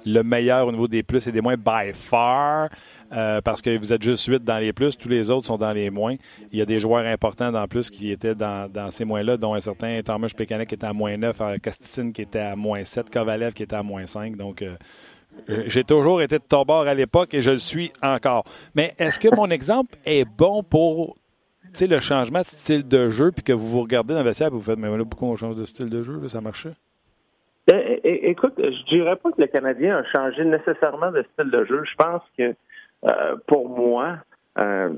Le meilleur au niveau des plus et des moins by far, euh, parce que vous êtes juste 8 dans les plus, tous les autres sont dans les moins. Il y a des joueurs importants dans plus qui étaient dans, ces moins-là, dont un certain Thomas Pécanet qui était à moins 9, Casticine qui était à moins 7, Kovalev qui était à moins 5. Donc, euh, euh, j'ai toujours été de ton à l'époque et je le suis encore. Mais est-ce que mon exemple est bon pour le changement de style de jeu, puis que vous vous regardez dans le vestiaire et vous faites, mais là, pourquoi on change de style de jeu? ça marchait? Ben, écoute, je dirais pas que le Canadien a changé nécessairement de style de jeu. Je pense que euh, pour moi, euh,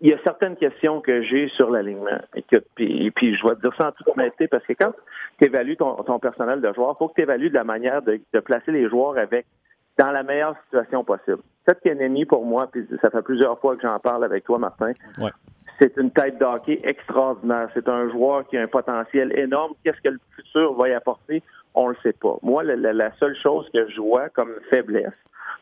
il y a certaines questions que j'ai sur l'alignement. Et puis, puis, je vais te dire ça en toute honnêteté, parce que quand tu évalues ton, personnel de joueurs, il faut que tu évalues de la manière de, placer les joueurs avec dans la meilleure situation possible. Cette Kennedy, pour moi, puis ça fait plusieurs fois que j'en parle avec toi, Martin, ouais c'est une tête d'hockey extraordinaire. C'est un joueur qui a un potentiel énorme. Qu'est-ce que le futur va y apporter? On le sait pas. Moi, la, seule chose que je vois comme faiblesse,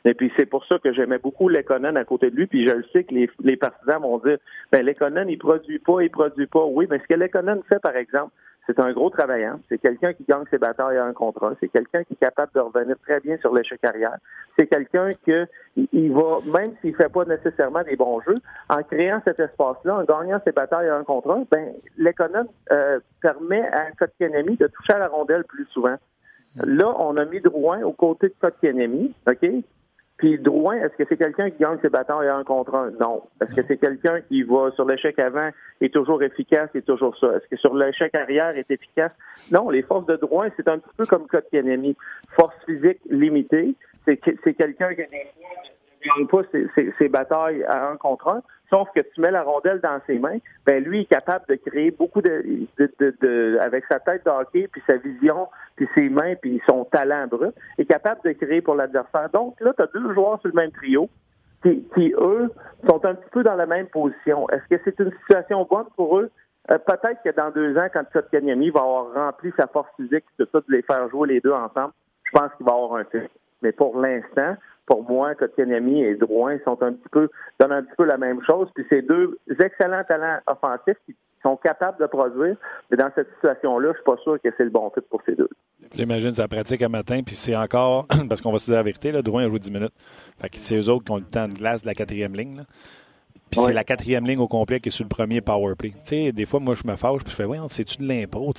et puis c'est pour ça que j'aimais beaucoup Lekonen à côté de lui, puis je le sais que les, partisans vont dire, ben Lekonen, il produit pas, il produit pas. Oui, mais ce que Lekonen fait, par exemple, c'est un gros travaillant. C'est quelqu'un qui gagne ses batailles à un contrat. C'est quelqu'un qui est capable de revenir très bien sur l'échec carrière. C'est quelqu'un que il va, même s'il fait pas nécessairement des bons jeux, en créant cet espace-là, en gagnant ses batailles à un contrat, ben l'économie euh, permet à Kotkanemi de toucher à la rondelle plus souvent. Là, on a mis Drouin aux côtés de Kotkanemi, OK? Puis Drouin, est-ce que c'est quelqu'un qui gagne ses batailles à un contre un? Non. Est-ce que c'est quelqu'un qui va sur l'échec avant est toujours efficace et toujours ça? Est-ce que sur l'échec arrière est efficace? Non, les forces de Drouin, c'est un petit peu comme Kotkaniemi. Force physique limitée. C'est quelqu'un qui ne gagne pas ses, batailles à un contre un, sauf que tu mets la rondelle dans ses mains, ben lui est capable de créer beaucoup de, de, avec sa tête de hockey, puis sa vision, puis ses mains, puis son talent brut, est capable de créer pour l'adversaire. Donc là, tu as deux joueurs sur le même trio. Qui, eux, sont un petit peu dans la même position. Est-ce que c'est une situation bonne pour eux? Euh, peut-être que dans deux ans, quand Kanyami va avoir rempli sa force physique, tout ça, de les faire jouer les deux ensemble, je pense qu'il va avoir un fait. Mais pour l'instant, pour moi, Kotkaniemi et Drouin sont un petit peu, donnent un petit peu la même chose. Puis c'est deux excellents talents offensifs qui sont capables de produire. Mais dans cette situation-là, je suis pas sûr que c'est le bon fit pour ces deux. J'imagine ça pratique un matin, puis c'est encore, parce qu'on va se dire la vérité, là, Drouin a joué 10 minutes. Fait que c'est eux autres qui ont le temps de glace de la quatrième ligne. Puis c'est la quatrième ligne au complet qui est sur le premier power play. Tu sais, des fois, moi, je me fâche, puis je fais, oui, c'est-tu de l'impro?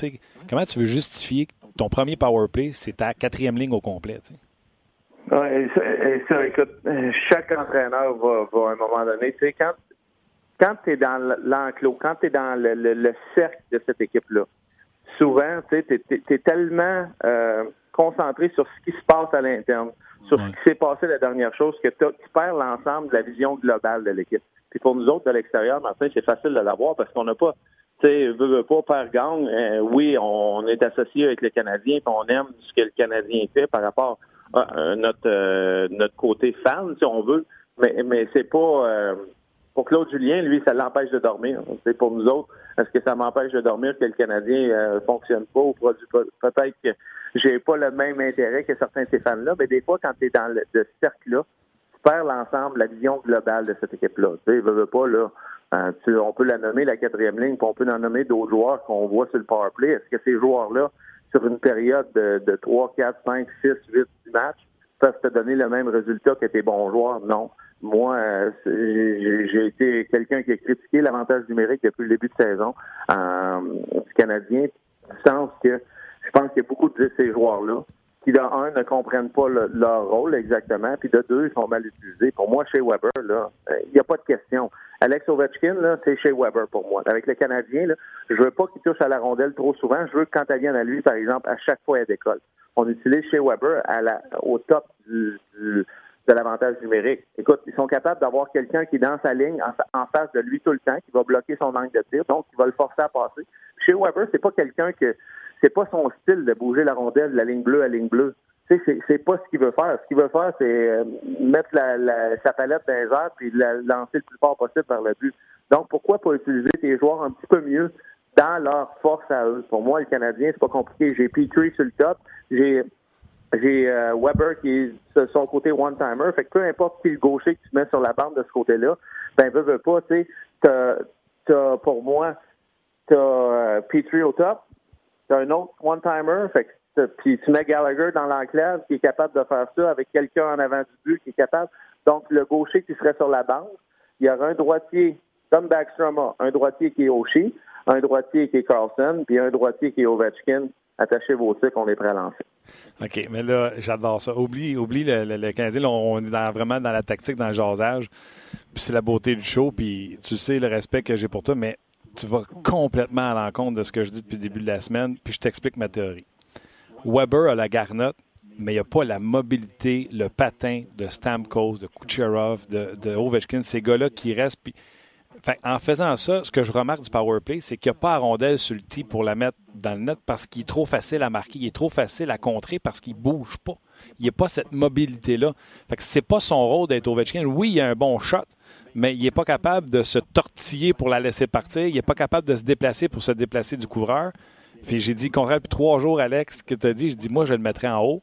Comment tu veux justifier ton premier power play, c'est ta quatrième ligne au complet? Oui, ça, écoute, chaque entraîneur va, va à un moment donné, tu sais, quand, quand tu es dans l'enclos, quand tu es dans le, le, cercle de cette équipe-là, souvent, tu sais, tu es, tellement euh, concentré sur ce qui se passe à l'interne, sur ce qui s'est passé la dernière chose, que tu perds l'ensemble de la vision globale de l'équipe. Puis pour nous autres, de l'extérieur, Martin, c'est facile de l'avoir parce qu'on n'a pas, tu sais, veut, veut pas faire gang. Euh, oui, on est associé avec les Canadiens, puis on aime ce que le Canadien fait par rapport notre euh, notre côté fan, si on veut. Mais mais c'est pas euh, pour Claude Julien, lui, ça l'empêche de dormir. C'est pour nous autres. Est-ce que ça m'empêche de dormir que le Canadien fonctionne pas ou produit? Pas? Peut-être que j'ai pas le même intérêt que certains de ces fans-là, mais des fois, quand tu es dans le, cercle-là, tu perds l'ensemble, la vision globale de cette équipe-là. Tu sais, veut, pas, là. on peut la nommer la quatrième ligne, puis on peut en nommer d'autres joueurs qu'on voit sur le power play. Est-ce que ces joueurs-là sur une période de, de 3, 4, 5, 6, 8, 10 matchs, peuvent te donner le même résultat que tes bons joueurs? Non. Moi, euh, j'ai été quelqu'un qui a critiqué l'avantage numérique depuis le début de saison euh, du Canadien, du sens que je pense qu'il y a beaucoup de ces joueurs-là qui, de un, ne comprennent pas leur rôle exactement, puis de deux, ils sont mal utilisés. Pour moi, chez Weber, il n'y a pas de question. Alex Ovechkin, c'est chez Weber pour moi. Avec le Canadien, là, je veux pas qu'il touche à la rondelle trop souvent. Je veux que quand elle vienne à lui, par exemple, à chaque fois elle décolle. On utilise chez Weber au top de l'avantage numérique. Écoute, ils sont capables d'avoir quelqu'un qui est dans sa ligne en, face de lui tout le temps, qui va bloquer son angle de tir, donc qui va le forcer à passer. Chez Weber, c'est pas quelqu'un que c'est pas son style de bouger la rondelle de la ligne bleue à ligne bleue c'est, c'est pas ce qu'il veut faire. Ce qu'il veut faire, c'est euh, mettre la, sa palette dans les airs puis la lancer le plus fort possible par le but. Donc, pourquoi pas utiliser tes joueurs un petit peu mieux dans leur force à eux? Pour moi, le Canadien, c'est pas compliqué. J'ai Petrie sur le top. J'ai j'ai euh, Weber qui est sur son côté one-timer. Fait que peu importe qui le gaucher que tu mets sur la bande de ce côté-là, ben, veux, veux pas, tu sais, t'as, t'as, pour moi, tu as euh, Petrie au top, tu as un autre one-timer, puis tu mets Gallagher dans l'enclave qui est capable de faire ça avec quelqu'un en avant du but qui est capable. Donc, le gaucher qui serait sur la bande, il y aura un droitier comme Backstrom un droitier qui est Oshie, un droitier qui est Carlson, puis un droitier qui est Ovechkin. Attachez vos trucs, on est prêt à lancer. OK, mais là, j'adore ça. Oublie, oublie le, le, Canadien. on est vraiment dans la tactique, dans le jasage. Puis c'est la beauté du show. Puis tu sais le respect que j'ai pour toi, mais tu vas complètement à l'encontre de ce que je dis depuis le début de la semaine. Puis je t'explique ma théorie. Weber a la garnotte, mais il n'y a pas la mobilité, le patin de Stamkos, de Kucherov, de, de Ovechkin. Ces gars-là qui restent. Puis en faisant ça, ce que je remarque du power play, c'est qu'il n'y a pas à rondelle sur le tee pour la mettre dans le net parce qu'il est trop facile à marquer, il est trop facile à contrer parce qu'il ne bouge pas. Il n'y a pas cette mobilité-là. Fait que c'est pas son rôle d'être Ovechkin. Oui, il a un bon shot, mais il n'est pas capable de se tortiller pour la laisser partir. Il n'est pas capable de se déplacer pour se déplacer du couvreur. J'ai dit, contraire, depuis trois jours, Alex, ce que tu as dit, je dis, moi, je le mettrais en haut.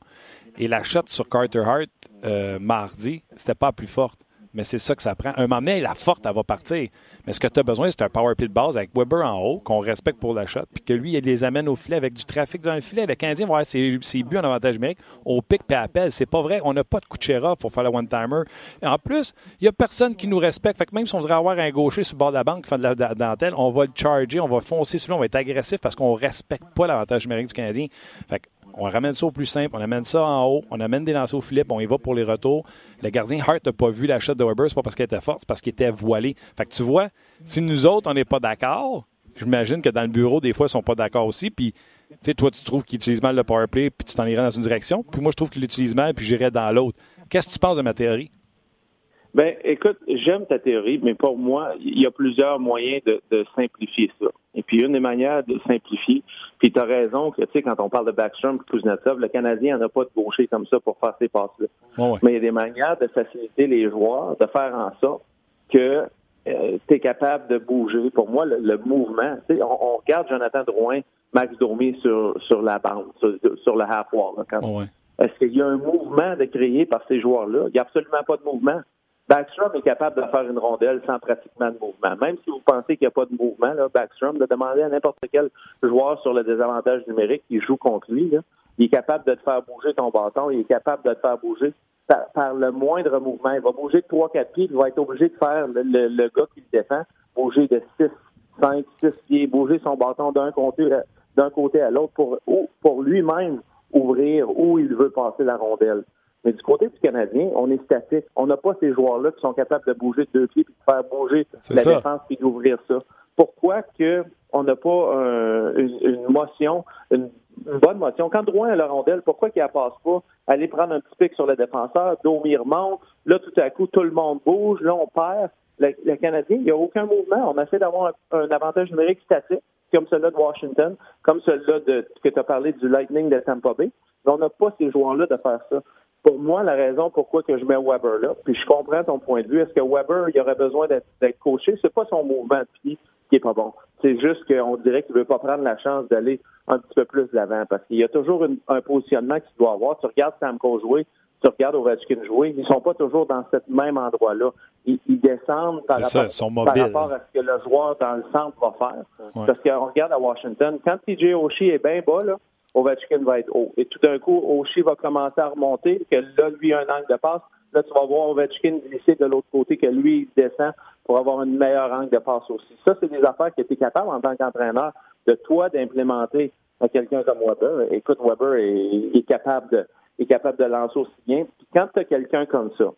Et la shot sur Carter Hart euh, mardi, c'était pas plus forte mais c'est ça que ça prend. Un moment donné, la forte, elle va partir. Mais ce que tu as besoin, c'est un power play de base avec Weber en haut, qu'on respecte pour la shot, puis que lui, il les amène au filet avec du trafic dans le filet. Le Canadien va avoir ses, buts en avantage numérique au pic et appel. C'est pas vrai. On n'a pas de Kucherov pour faire le one-timer. En plus, il n'y a personne qui nous respecte. Fait que même si on voudrait avoir un gaucher sur le bord de la banque qui fait de la, dentelle, on va le charger, on va foncer sur lui, on va être agressif parce qu'on respecte pas l'avantage numérique du Canadien. Fait que on ramène ça au plus simple, on amène ça en haut, on amène des lancers au filet, on y va pour les retours. Le gardien Hart n'a pas vu la de Weber, c'est pas parce qu'elle était forte, c'est parce qu'il était voilé. Fait tu vois, si nous autres, on n'est pas d'accord, j'imagine que dans le bureau, des fois, ils sont pas d'accord aussi. Puis, tu sais, toi, tu trouves qu'il utilise mal le power play, puis tu t'en irais dans une direction. Puis moi, je trouve qu'il l'utilise mal, puis j'irais dans l'autre. Qu'est-ce que tu penses de ma théorie? Ben, écoute, j'aime ta théorie, mais pour moi, il y a plusieurs moyens de, simplifier ça. Et puis, une des manières de simplifier, puis tu as raison que, tu sais, quand on parle de Backstrom et Kuznetsov, le Canadien n'a pas de gaucher comme ça pour faire ces passes-là. Mais il y a des manières de faciliter les joueurs, de faire en sorte que euh, tu es capable de bouger. Pour moi, le, mouvement, tu sais, on, regarde Jonathan Drouin, Max Dourmier sur, sur la bande, sur, le half-wall. Est-ce qu'il y a un mouvement de créer par ces joueurs-là? Il n'y a absolument pas de mouvement. Backstrom est capable de faire une rondelle sans pratiquement de mouvement. Même si vous pensez qu'il n'y a pas de mouvement, là, Backstrom, de demander à n'importe quel joueur sur le désavantage numérique qui joue contre lui, il est capable de te faire bouger ton bâton, il est capable de te faire bouger par, le moindre mouvement. Il va bouger de 3-4 pieds, il va être obligé de faire le, gars qui le défend, bouger de 6, 5, 6 pieds, bouger son bâton d'un côté, d'un côté à l'autre pour, pour lui-même ouvrir où il veut passer la rondelle. Mais du côté du Canadien, on est statique. On n'a pas ces joueurs-là qui sont capables de bouger de deux pieds et de faire bouger la défense et d'ouvrir ça. Pourquoi que on n'a pas une, motion, une, bonne motion? Quand Drouin a la rondelle, pourquoi qu'il ne passe pas? Aller prendre un petit pic sur le défenseur, Domi remonte, là tout à coup tout le monde bouge, là on perd. Le, Canadien, il n'y a aucun mouvement. On essaie d'avoir un, avantage numérique statique, comme celui-là de Washington, comme celui-là de, que tu as parlé du Lightning de Tampa Bay. Mais on n'a pas ces joueurs-là de faire ça pour moi, la raison pourquoi que je mets Weber là, puis je comprends ton point de vue, est-ce que Weber, il aurait besoin d'être coaché? C'est pas son mouvement de pied qui est pas bon. C'est juste qu'on dirait qu'il veut pas prendre la chance d'aller un petit peu plus de l'avant parce qu'il y a toujours un positionnement qu'il doit avoir. Tu regardes Samco jouer, tu regardes Ovechkin jouer, ils sont pas toujours dans ce même endroit-là. Ils, descendent par rapport, par rapport, à ce que le joueur dans le centre va faire. Parce qu'on regarde à Washington, quand TJ Oshie est bien bas, là, Ovechkin va être haut. Et tout d'un coup, Oshie va commencer à remonter, que là, lui, un angle de passe. Là, tu vas voir Ovechkin glisser de l'autre côté, que lui, il descend pour avoir un meilleur angle de passe aussi. Ça, c'est des affaires que tu es capable, en tant qu'entraîneur, de toi, d'implémenter à quelqu'un comme Weber. Écoute, Weber est, capable de est capable de lancer aussi bien. Puis quand tu as quelqu'un comme ça,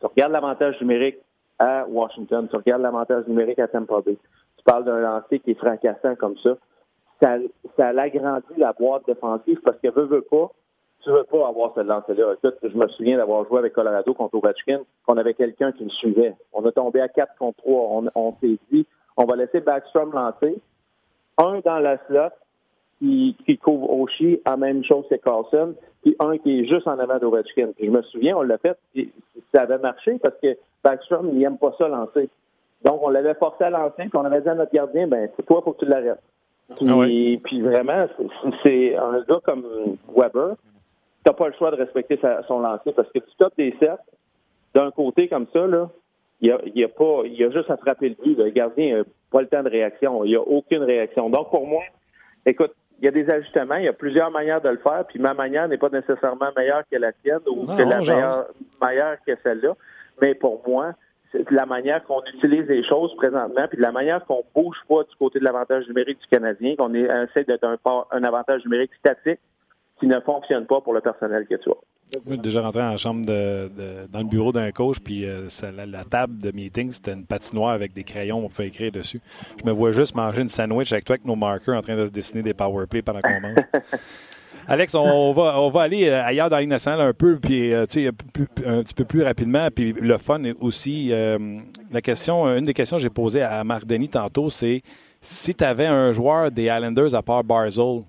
tu regardes l'avantage numérique à Washington, tu regardes l'avantage numérique à Tampa Bay, tu parles d'un lancer qui est fracassant comme ça, ça, l'agrandit la boîte défensive parce que veut, veut pas, tu veux pas avoir ce lancer-là. je me souviens d'avoir joué avec Colorado contre Ovechkin, qu'on avait quelqu'un qui me suivait. On a tombé à 4 contre 3. On, s'est dit, on va laisser Backstrom lancer. Un dans la slot qui, couvre Oshie, en même chose que Carlson, puis un qui est juste en avant d'Ovechkin. je me souviens, on l'a fait, ça avait marché parce que Backstrom, il n'aime pas ça lancer. Donc, on l'avait forcé à lancer, puis on avait dit à notre gardien, ben, c'est toi, faut que tu l'arrêtes. Ah puis, vraiment, c'est un gars comme Weber, t'as pas le choix de respecter son lancer parce que tu tapes des sets d'un côté comme ça, là, il y a, pas, il y a juste à frapper le but. Le gardien n'a pas le temps de réaction. Il n'y a aucune réaction. Donc, pour moi, écoute, il y a des ajustements, il y a plusieurs manières de le faire, puis ma manière n'est pas nécessairement meilleure que la tienne ou que la meilleure, meilleure que celle-là. Mais pour moi, c'est la manière qu'on utilise les choses présentement, puis de la manière qu'on bouge pas du côté de l'avantage numérique du Canadien, qu'on essaie d'être un, un avantage numérique statique qui ne fonctionne pas pour le personnel que tu as. déjà rentré dans la chambre de, dans le bureau d'un coach, puis euh, la, table de meeting, c'était une patinoire avec des crayons, on pouvait écrire dessus. Je me vois juste manger une sandwich avec toi, avec nos marqueurs, en train de se dessiner des power play pendant qu'on mange. Alex, on va, on va aller euh, ailleurs dans l'innocent un peu, puis euh, un, petit peu plus rapidement. Puis le fun aussi. la question, une des questions que j'ai posées à Marc Denis tantôt, c'est si tu avais un joueur des Islanders à part Barzell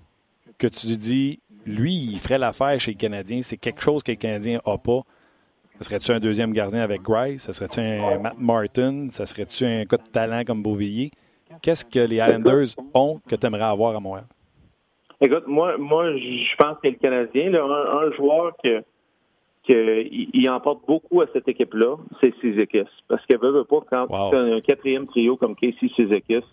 que tu dis lui, il ferait l'affaire chez les Canadiens. C'est quelque chose que les Canadiens n'ont pas. Ça serait-tu un deuxième gardien avec Gray? Ça serait-tu un Matt Martin? Ça serait-tu un cas de talent comme Beauvillier? Qu'est-ce que les Islanders ont que tu aimerais avoir à Montréal? Écoute, moi, moi je pense que le Canadien, un, joueur que, que il, emporte beaucoup à cette équipe-là, c'est Sizekis. Parce qu'elle veut, veut pas, quand tu as un quatrième trio comme Casey Sizekis,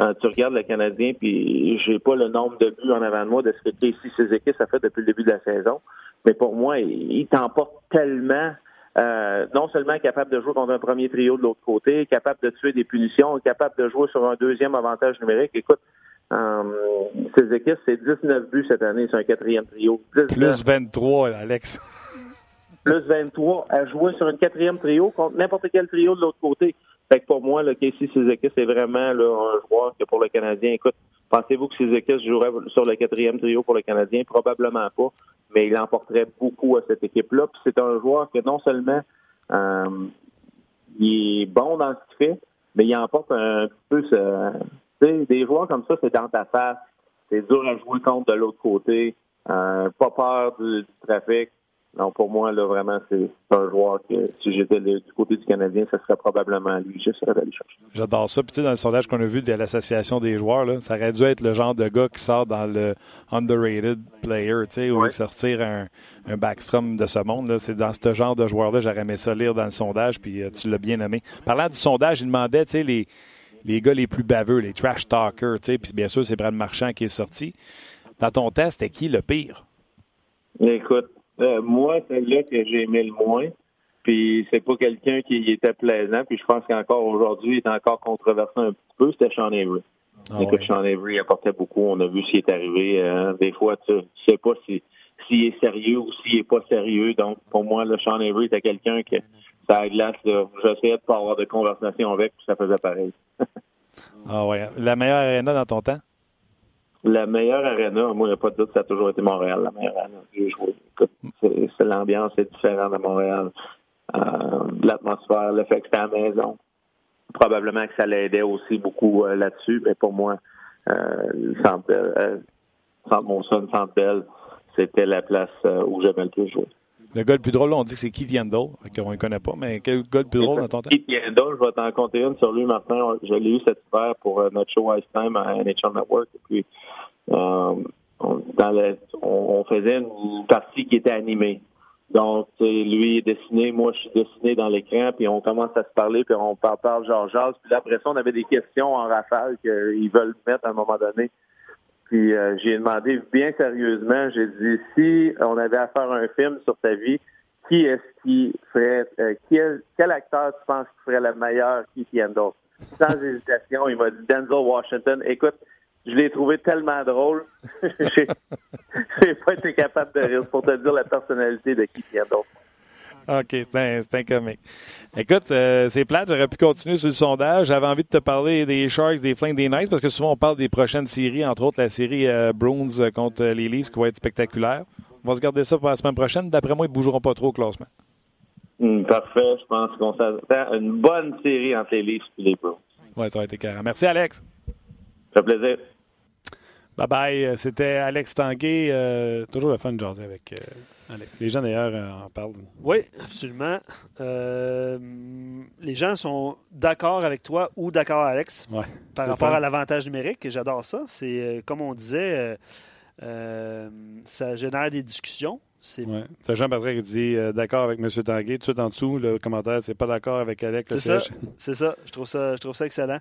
euh, tu regardes le Canadien, puis j'ai pas le nombre de buts en avant de moi de ce que Casey équipes a fait depuis le début de la saison. Mais pour moi, il, t'emporte tellement, euh, non seulement capable de jouer contre un premier trio de l'autre côté, capable de tuer des punitions, capable de jouer sur un deuxième avantage numérique. Écoute, équipes, c'est 19 buts cette année, c'est un quatrième trio. Plus 23, Alex. Plus 23 à jouer sur un quatrième trio contre n'importe quel trio de l'autre côté. Fait que pour moi, le Casey Suzuki, c'est vraiment là, un joueur que pour le Canadien, écoute, pensez-vous que Suzuki jouerait sur le quatrième trio pour le Canadien? Probablement pas, mais il emporterait beaucoup à cette équipe-là. Puis c'est un joueur que non seulement euh, il est bon dans ce qu'il fait, mais il emporte un peu ce, des joueurs comme ça, c'est dans ta face. C'est dur à jouer contre de l'autre côté. Euh, pas peur du trafic. Non, pour moi, là, vraiment, c'est un joueur que si j'étais du côté du Canadien, ce serait probablement lui. J'essaierais d'aller chercher. J'adore ça. Puis, tu sais, dans le sondage qu'on a vu de l'Association des joueurs, là, ça aurait dû être le genre de gars qui sort dans le underrated player, tu sais, où il sortir un, un backstrom de ce monde. C'est dans ce genre de joueur-là, j'aurais aimé ça lire dans le sondage, puis euh, tu l'as bien nommé. Parlant du sondage, il demandait, tu sais, les, les gars les plus baveux, les trash talkers, tu sais, puis bien sûr, c'est Brad Marchand qui est sorti. Dans ton test, c'était qui le pire? Écoute, euh, moi, c'est là que j'ai aimé le moins. Puis c'est pas quelqu'un qui était plaisant. Puis je pense qu'encore aujourd'hui, il est encore controversé un petit peu. C'était Sean Avery. Ah Écoute, Sean Avery apportait beaucoup. On a vu ce qui est arrivé. Euh, des fois, tu sais pas si s'il est sérieux ou s'il est pas sérieux. Donc, pour moi, le Sean Avery était quelqu'un que ça a glace. J'essayais de pas avoir de conversation avec, puis ça faisait pareil. ah ouais. La meilleure arena dans ton temps? La meilleure arena, moi, il n'y a pas de doute, ça a toujours été Montréal, la meilleure arena que j'ai joué. C'est l'ambiance est différente de Montréal. Euh, L'atmosphère, le fait que c'était à la maison. Probablement que ça l'aidait aussi beaucoup euh, là-dessus, mais pour moi, euh, le centre, euh, centre Monson, centre Bell, c'était la place euh, où j'avais le plus joué. Le gars le plus drôle, on dit que c'est Keith Yandel, qu'on ne connaît pas, mais quel gars le plus drôle dans ton temps? Je vais t'en compter une sur lui maintenant. Je l'ai eu cet hiver pour notre show Ice Time à NHL Network. Et puis, euh, on, faisait une partie qui était animée. Donc, lui est dessiné, moi je suis dessiné dans l'écran, puis on commence à se parler, puis on parle, parle genre jazz. Puis là, après ça, on avait des questions en rafale qu'ils veulent mettre à un moment donné. Puis euh, j'ai demandé bien sérieusement, j'ai dit si on avait à faire un film sur ta vie, qui est-ce qui ferait, euh, quel acteur tu penses qui ferait le meilleur Keith Yandel? Sans hésitation, il m'a dit Denzel Washington. Écoute, je l'ai trouvé tellement drôle. j'ai pas été capable de rire pour te dire la personnalité de vient d'autre. OK, c'est un, comique. Écoute, euh, c'est plate, j'aurais pu continuer sur le sondage. J'avais envie de te parler des Sharks, des Flames, des Knights, parce que souvent on parle des prochaines séries, entre autres la série euh, Bruins contre les Leafs qui va être spectaculaire. On va se garder ça pour la semaine prochaine. D'après moi, ils ne bougeront pas trop au classement. Hmm, parfait, je pense qu'on s'attend une bonne série entre les Leafs et les Bruins. Oui, ça va être carré. Merci, Alex. Ça fait plaisir. Bye bye. Euh, c'était Alex Tanguay. Euh, toujours le fun de jaser avec euh, Alex. Les gens d'ailleurs en parlent. Oui, absolument. les gens sont d'accord avec toi ou d'accord avec Alex par rapport à l'avantage numérique. J'adore ça. C'est comme on disait, ça génère des discussions. C'est Ouais. Jean-Patrick qui dit euh, d'accord avec M. Tanguay. Tout de suite en dessous, le commentaire, c'est pas d'accord avec Alex. le C'est ça. c'est ça. Je trouve ça, je trouve ça excellent.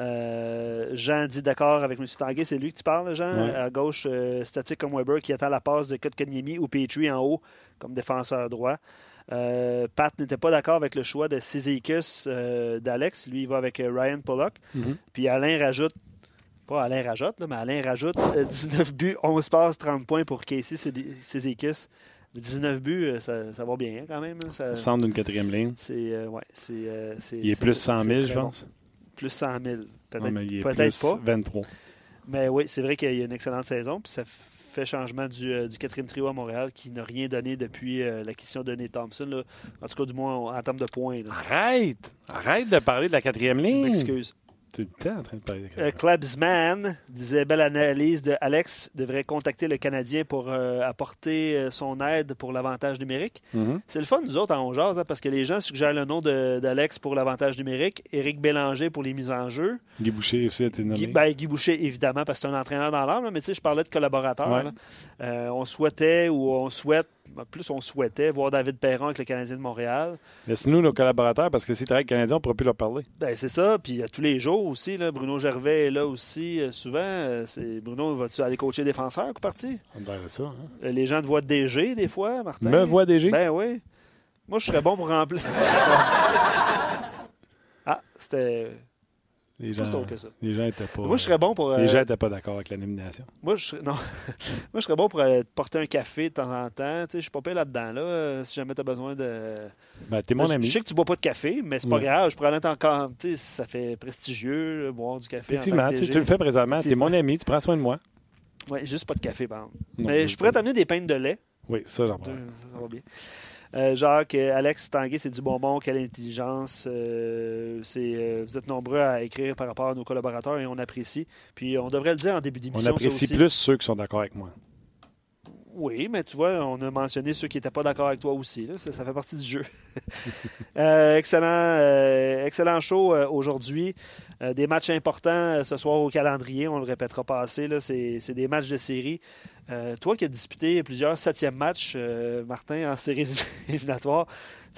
Euh, Jean dit d'accord avec M. Tanguay. C'est lui que tu parles, Jean? Ouais. À gauche, euh, statique comme Weber qui attend la passe de Kotkaniemi ou Petrie en haut comme défenseur droit. Euh, Pat n'était pas d'accord avec le choix de Cizikus euh, d'Alex. Lui, il va avec Ryan Pollock. Mhm. Puis Alain rajoute, pas Alain rajoute, là, mais Alain rajoute euh, 19 buts, 11 passes, 30 points pour Casey Cizikus. 19 buts, ça, ça va bien hein, quand même. là. Ça- Au centre d'une quatrième ligne. c'est, ouais, c'est, Il est plus 100 000, c'est je bon. Plus 100 000. Peut-être, pas. 23. Mais oui, c'est vrai qu'il y a une excellente saison. Puis ça fait changement du, euh, du quatrième trio à Montréal qui n'a rien donné depuis euh, l'acquisition de Nate Thompson. là. En tout cas, du moins en, en termes de points. là. Arrête! Arrête de parler de la quatrième Je ligne. m'excuse. Tout le temps en train de parler de la Euh, disait belle analyse de Alex devrait contacter le Canadien pour euh, apporter euh, son aide pour l'avantage numérique. Mhm. C'est le fun, nous autres, en jase, hein, parce que les gens suggèrent le nom d'Alex pour l'avantage numérique, Éric Bélanger pour les mises en jeu, Guy Boucher aussi a été nommé. Guy, ben, Guy Boucher, évidemment, parce que c'est un entraîneur dans l'âme, mais tu sais, je parlais de collaborateurs. Ouais. Euh, on souhaitait ou on souhaite, plus on souhaitait, voir David Perron avec le Canadien de Montréal. Laisse-nous nos collaborateurs parce que s'ils travaillent avec le Canadien, on ne pourra plus leur parler. Ben, c'est ça, puis euh, tous les jours aussi, là, Bruno Gervais est là aussi, euh, souvent. euh, c'est Bruno, vas-tu aller coacher défenseur, coup parti? On dirait ça. hein. Les gens te voient DG des fois, Martin. Me voit DG. Ben oui. Moi, je serais bon pour remplir. ah, c'était les, gens, si drôle que ça. les gens étaient pas. Moi, je serais bon pour. Les euh, gens étaient pas d'accord avec la nomination. Moi, je serais, non. Moi, je serais bon pour aller te porter un café de temps en temps. Tu sais, je suis pas payé là-dedans, là, euh, si jamais tu as besoin de. Ben, t'es mon je, ami. je sais que tu bois pas de café, mais c'est pas Ouais. grave. Je pourrais aller encore. Tu sais, ça fait prestigieux, là, boire du café. en tant Effectivement, que tu le fais présentement. T'es mon ami, tu prends soin de moi. Ouais, juste pas de café, par exemple. Non, mais je pourrais t'amener des peintes de lait. Oui, ça, j'en prends. Ça va bien. Euh, Jacques, euh, Alex Tanguay, c'est du bonbon, quelle intelligence. euh, c'est, vous êtes nombreux à écrire par rapport à nos collaborateurs et on apprécie. Puis on devrait le dire en début On d'émission. ça apprécie aussi. plus ceux qui sont d'accord avec moi. Oui, mais tu vois, on a mentionné ceux qui n'étaient pas d'accord avec toi aussi. là. Ça, ça fait partie du jeu. Euh, excellent, euh, excellent show euh, aujourd'hui. Des matchs importants ce soir au calendrier. On le répétera pas assez. C'est des matchs de série. Toi qui as disputé plusieurs septièmes matchs, Martin, en séries éliminatoires,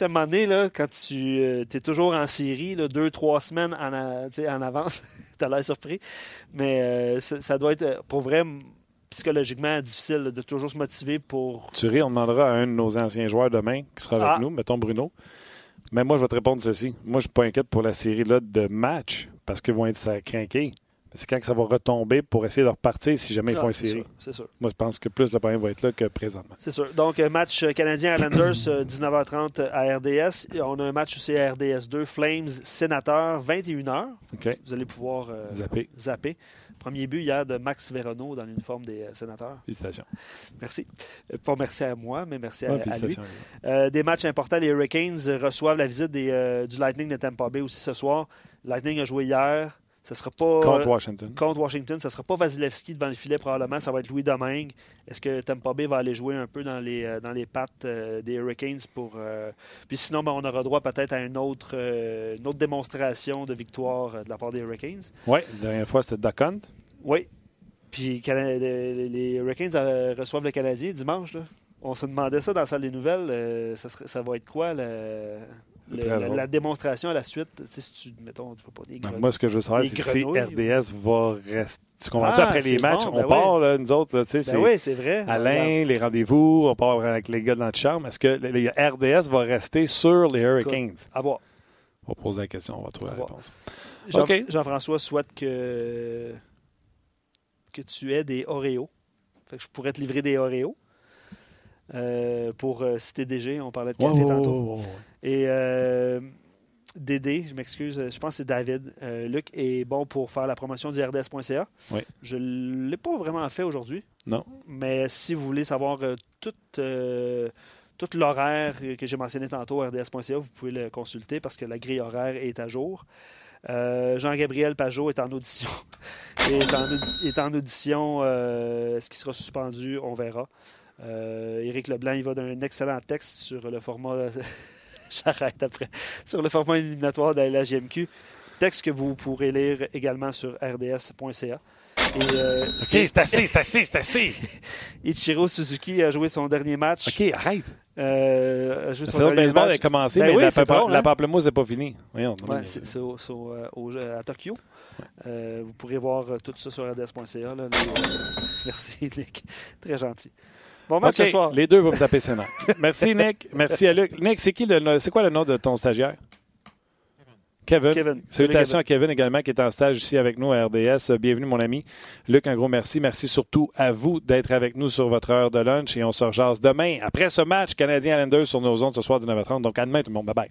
à un moment donné, là, quand tu es toujours en série, là, deux, trois semaines en, avance, tu as l'air surpris. Mais ça, ça doit être, pour vrai, psychologiquement difficile de toujours se motiver pour. Tu ris, on demandera à un de nos anciens joueurs demain qui sera avec Ah. nous, mettons Bruno. Mais moi, je vais te répondre ceci. Moi, je suis pas inquiète pour la série là, de matchs parce qu'ils vont être ça craqués. C'est quand que ça va retomber pour essayer de repartir si jamais ils font Ah, une série? sûr, sûr. Moi, je pense que plus le problème va être là que présentement. C'est sûr. Donc, euh, match euh, canadien Islanders, euh, 19h30 à RDS. Et On a un match aussi à RDS 2, Flames Sénateur, 21h. OK? Vous allez pouvoir euh, zapper. Premier but hier de Max Veronneau dans l'uniforme des euh, Sénateurs. Félicitations. Merci. Euh, pas merci à moi, mais merci à, Ouais, à lui. Euh, des matchs importants. Les Hurricanes reçoivent la visite des, du Lightning de Tampa Bay aussi ce soir. Lightning a joué hier. Ce sera pas. Contre Washington. contre Washington. Ça ne sera pas Vasilevski devant le filet probablement. Ça va être Louis Domingue. Est-ce que Tampa Bay va aller jouer un peu dans les, euh, dans les pattes euh, des Hurricanes pour. euh, Puis sinon, ben, on aura droit peut-être à une autre, euh, une autre démonstration de victoire de la part des Hurricanes. Oui, la dernière fois, c'était Duck Hunt. Oui. Puis les, Hurricanes reçoivent le Canadien dimanche. Là. On se demandait ça dans la salle des nouvelles. ça, serait- ça va être quoi le- le- la, démonstration à la suite? Tu sais, si tu, mettons, tu vois pas des Ben, grenouilles. moi, ce que je veux savoir, c'est si. RDS va rester. Tu comprends-tu? Ah, Après les matchs, bon, on ben part, là, nous autres, tu sais, Ben c'est oui, c'est vrai. Alain, les rendez-vous, on part avec les gars dans le charme. Est-ce que le RDS va rester sur les Hurricanes? À voir. On va poser la question, on va trouver À la voir. réponse. Jean- OK. Jean-François souhaite que, que tu aies des Oreos. Fait que je pourrais te livrer des Oreos. Euh, pour euh, citer DG, on parlait de café tantôt. Et euh, Dédé, je m'excuse, je pense que c'est David. Euh, Luc est bon pour faire la promotion du RDS.ca. Oui. Je ne l'ai pas vraiment fait aujourd'hui. Non. Mais si vous voulez savoir tout, euh, tout l'horaire que j'ai mentionné tantôt, RDS.ca, vous pouvez le consulter parce que la grille horaire est à jour. Euh, Jean-Gabriel Pajot est en audition. est, en, est en audition. Est-ce qu'il sera suspendu? On verra. Euh, Éric Leblanc, il va d'un excellent texte sur le format. J'arrête après. Sur le format éliminatoire de la GMQ. Texte que vous pourrez lire également sur rds.ca. Et, euh, OK, c'est assez, c'est assez, c'est assez. Ichiro Suzuki a joué son dernier match. OK, arrête. Euh, a joué son dernier baseball match. a commencé, Ben mais oui, la, c'est hein? pamplemousse n'est pas finie. Voyons. Ouais, c'est au- euh, à Tokyo. Euh, vous pourrez voir tout ça sur rds.ca. Merci, Nick. Très gentil. Bon match OK, ce soir. les deux vont me taper ses nerfs. Merci, Nick. Merci à Luc. Nick, c'est qui le, c'est quoi le nom de ton stagiaire? Kevin. Kevin. Salutations à Kevin également qui est en stage ici avec nous à RDS. Bienvenue mon ami. Luc, un gros merci. Merci surtout à vous d'être avec nous sur votre heure de lunch et on se rejase demain après ce match Canadien Islanders sur nos ondes ce soir 19h30. Donc à demain tout le monde. Bye bye.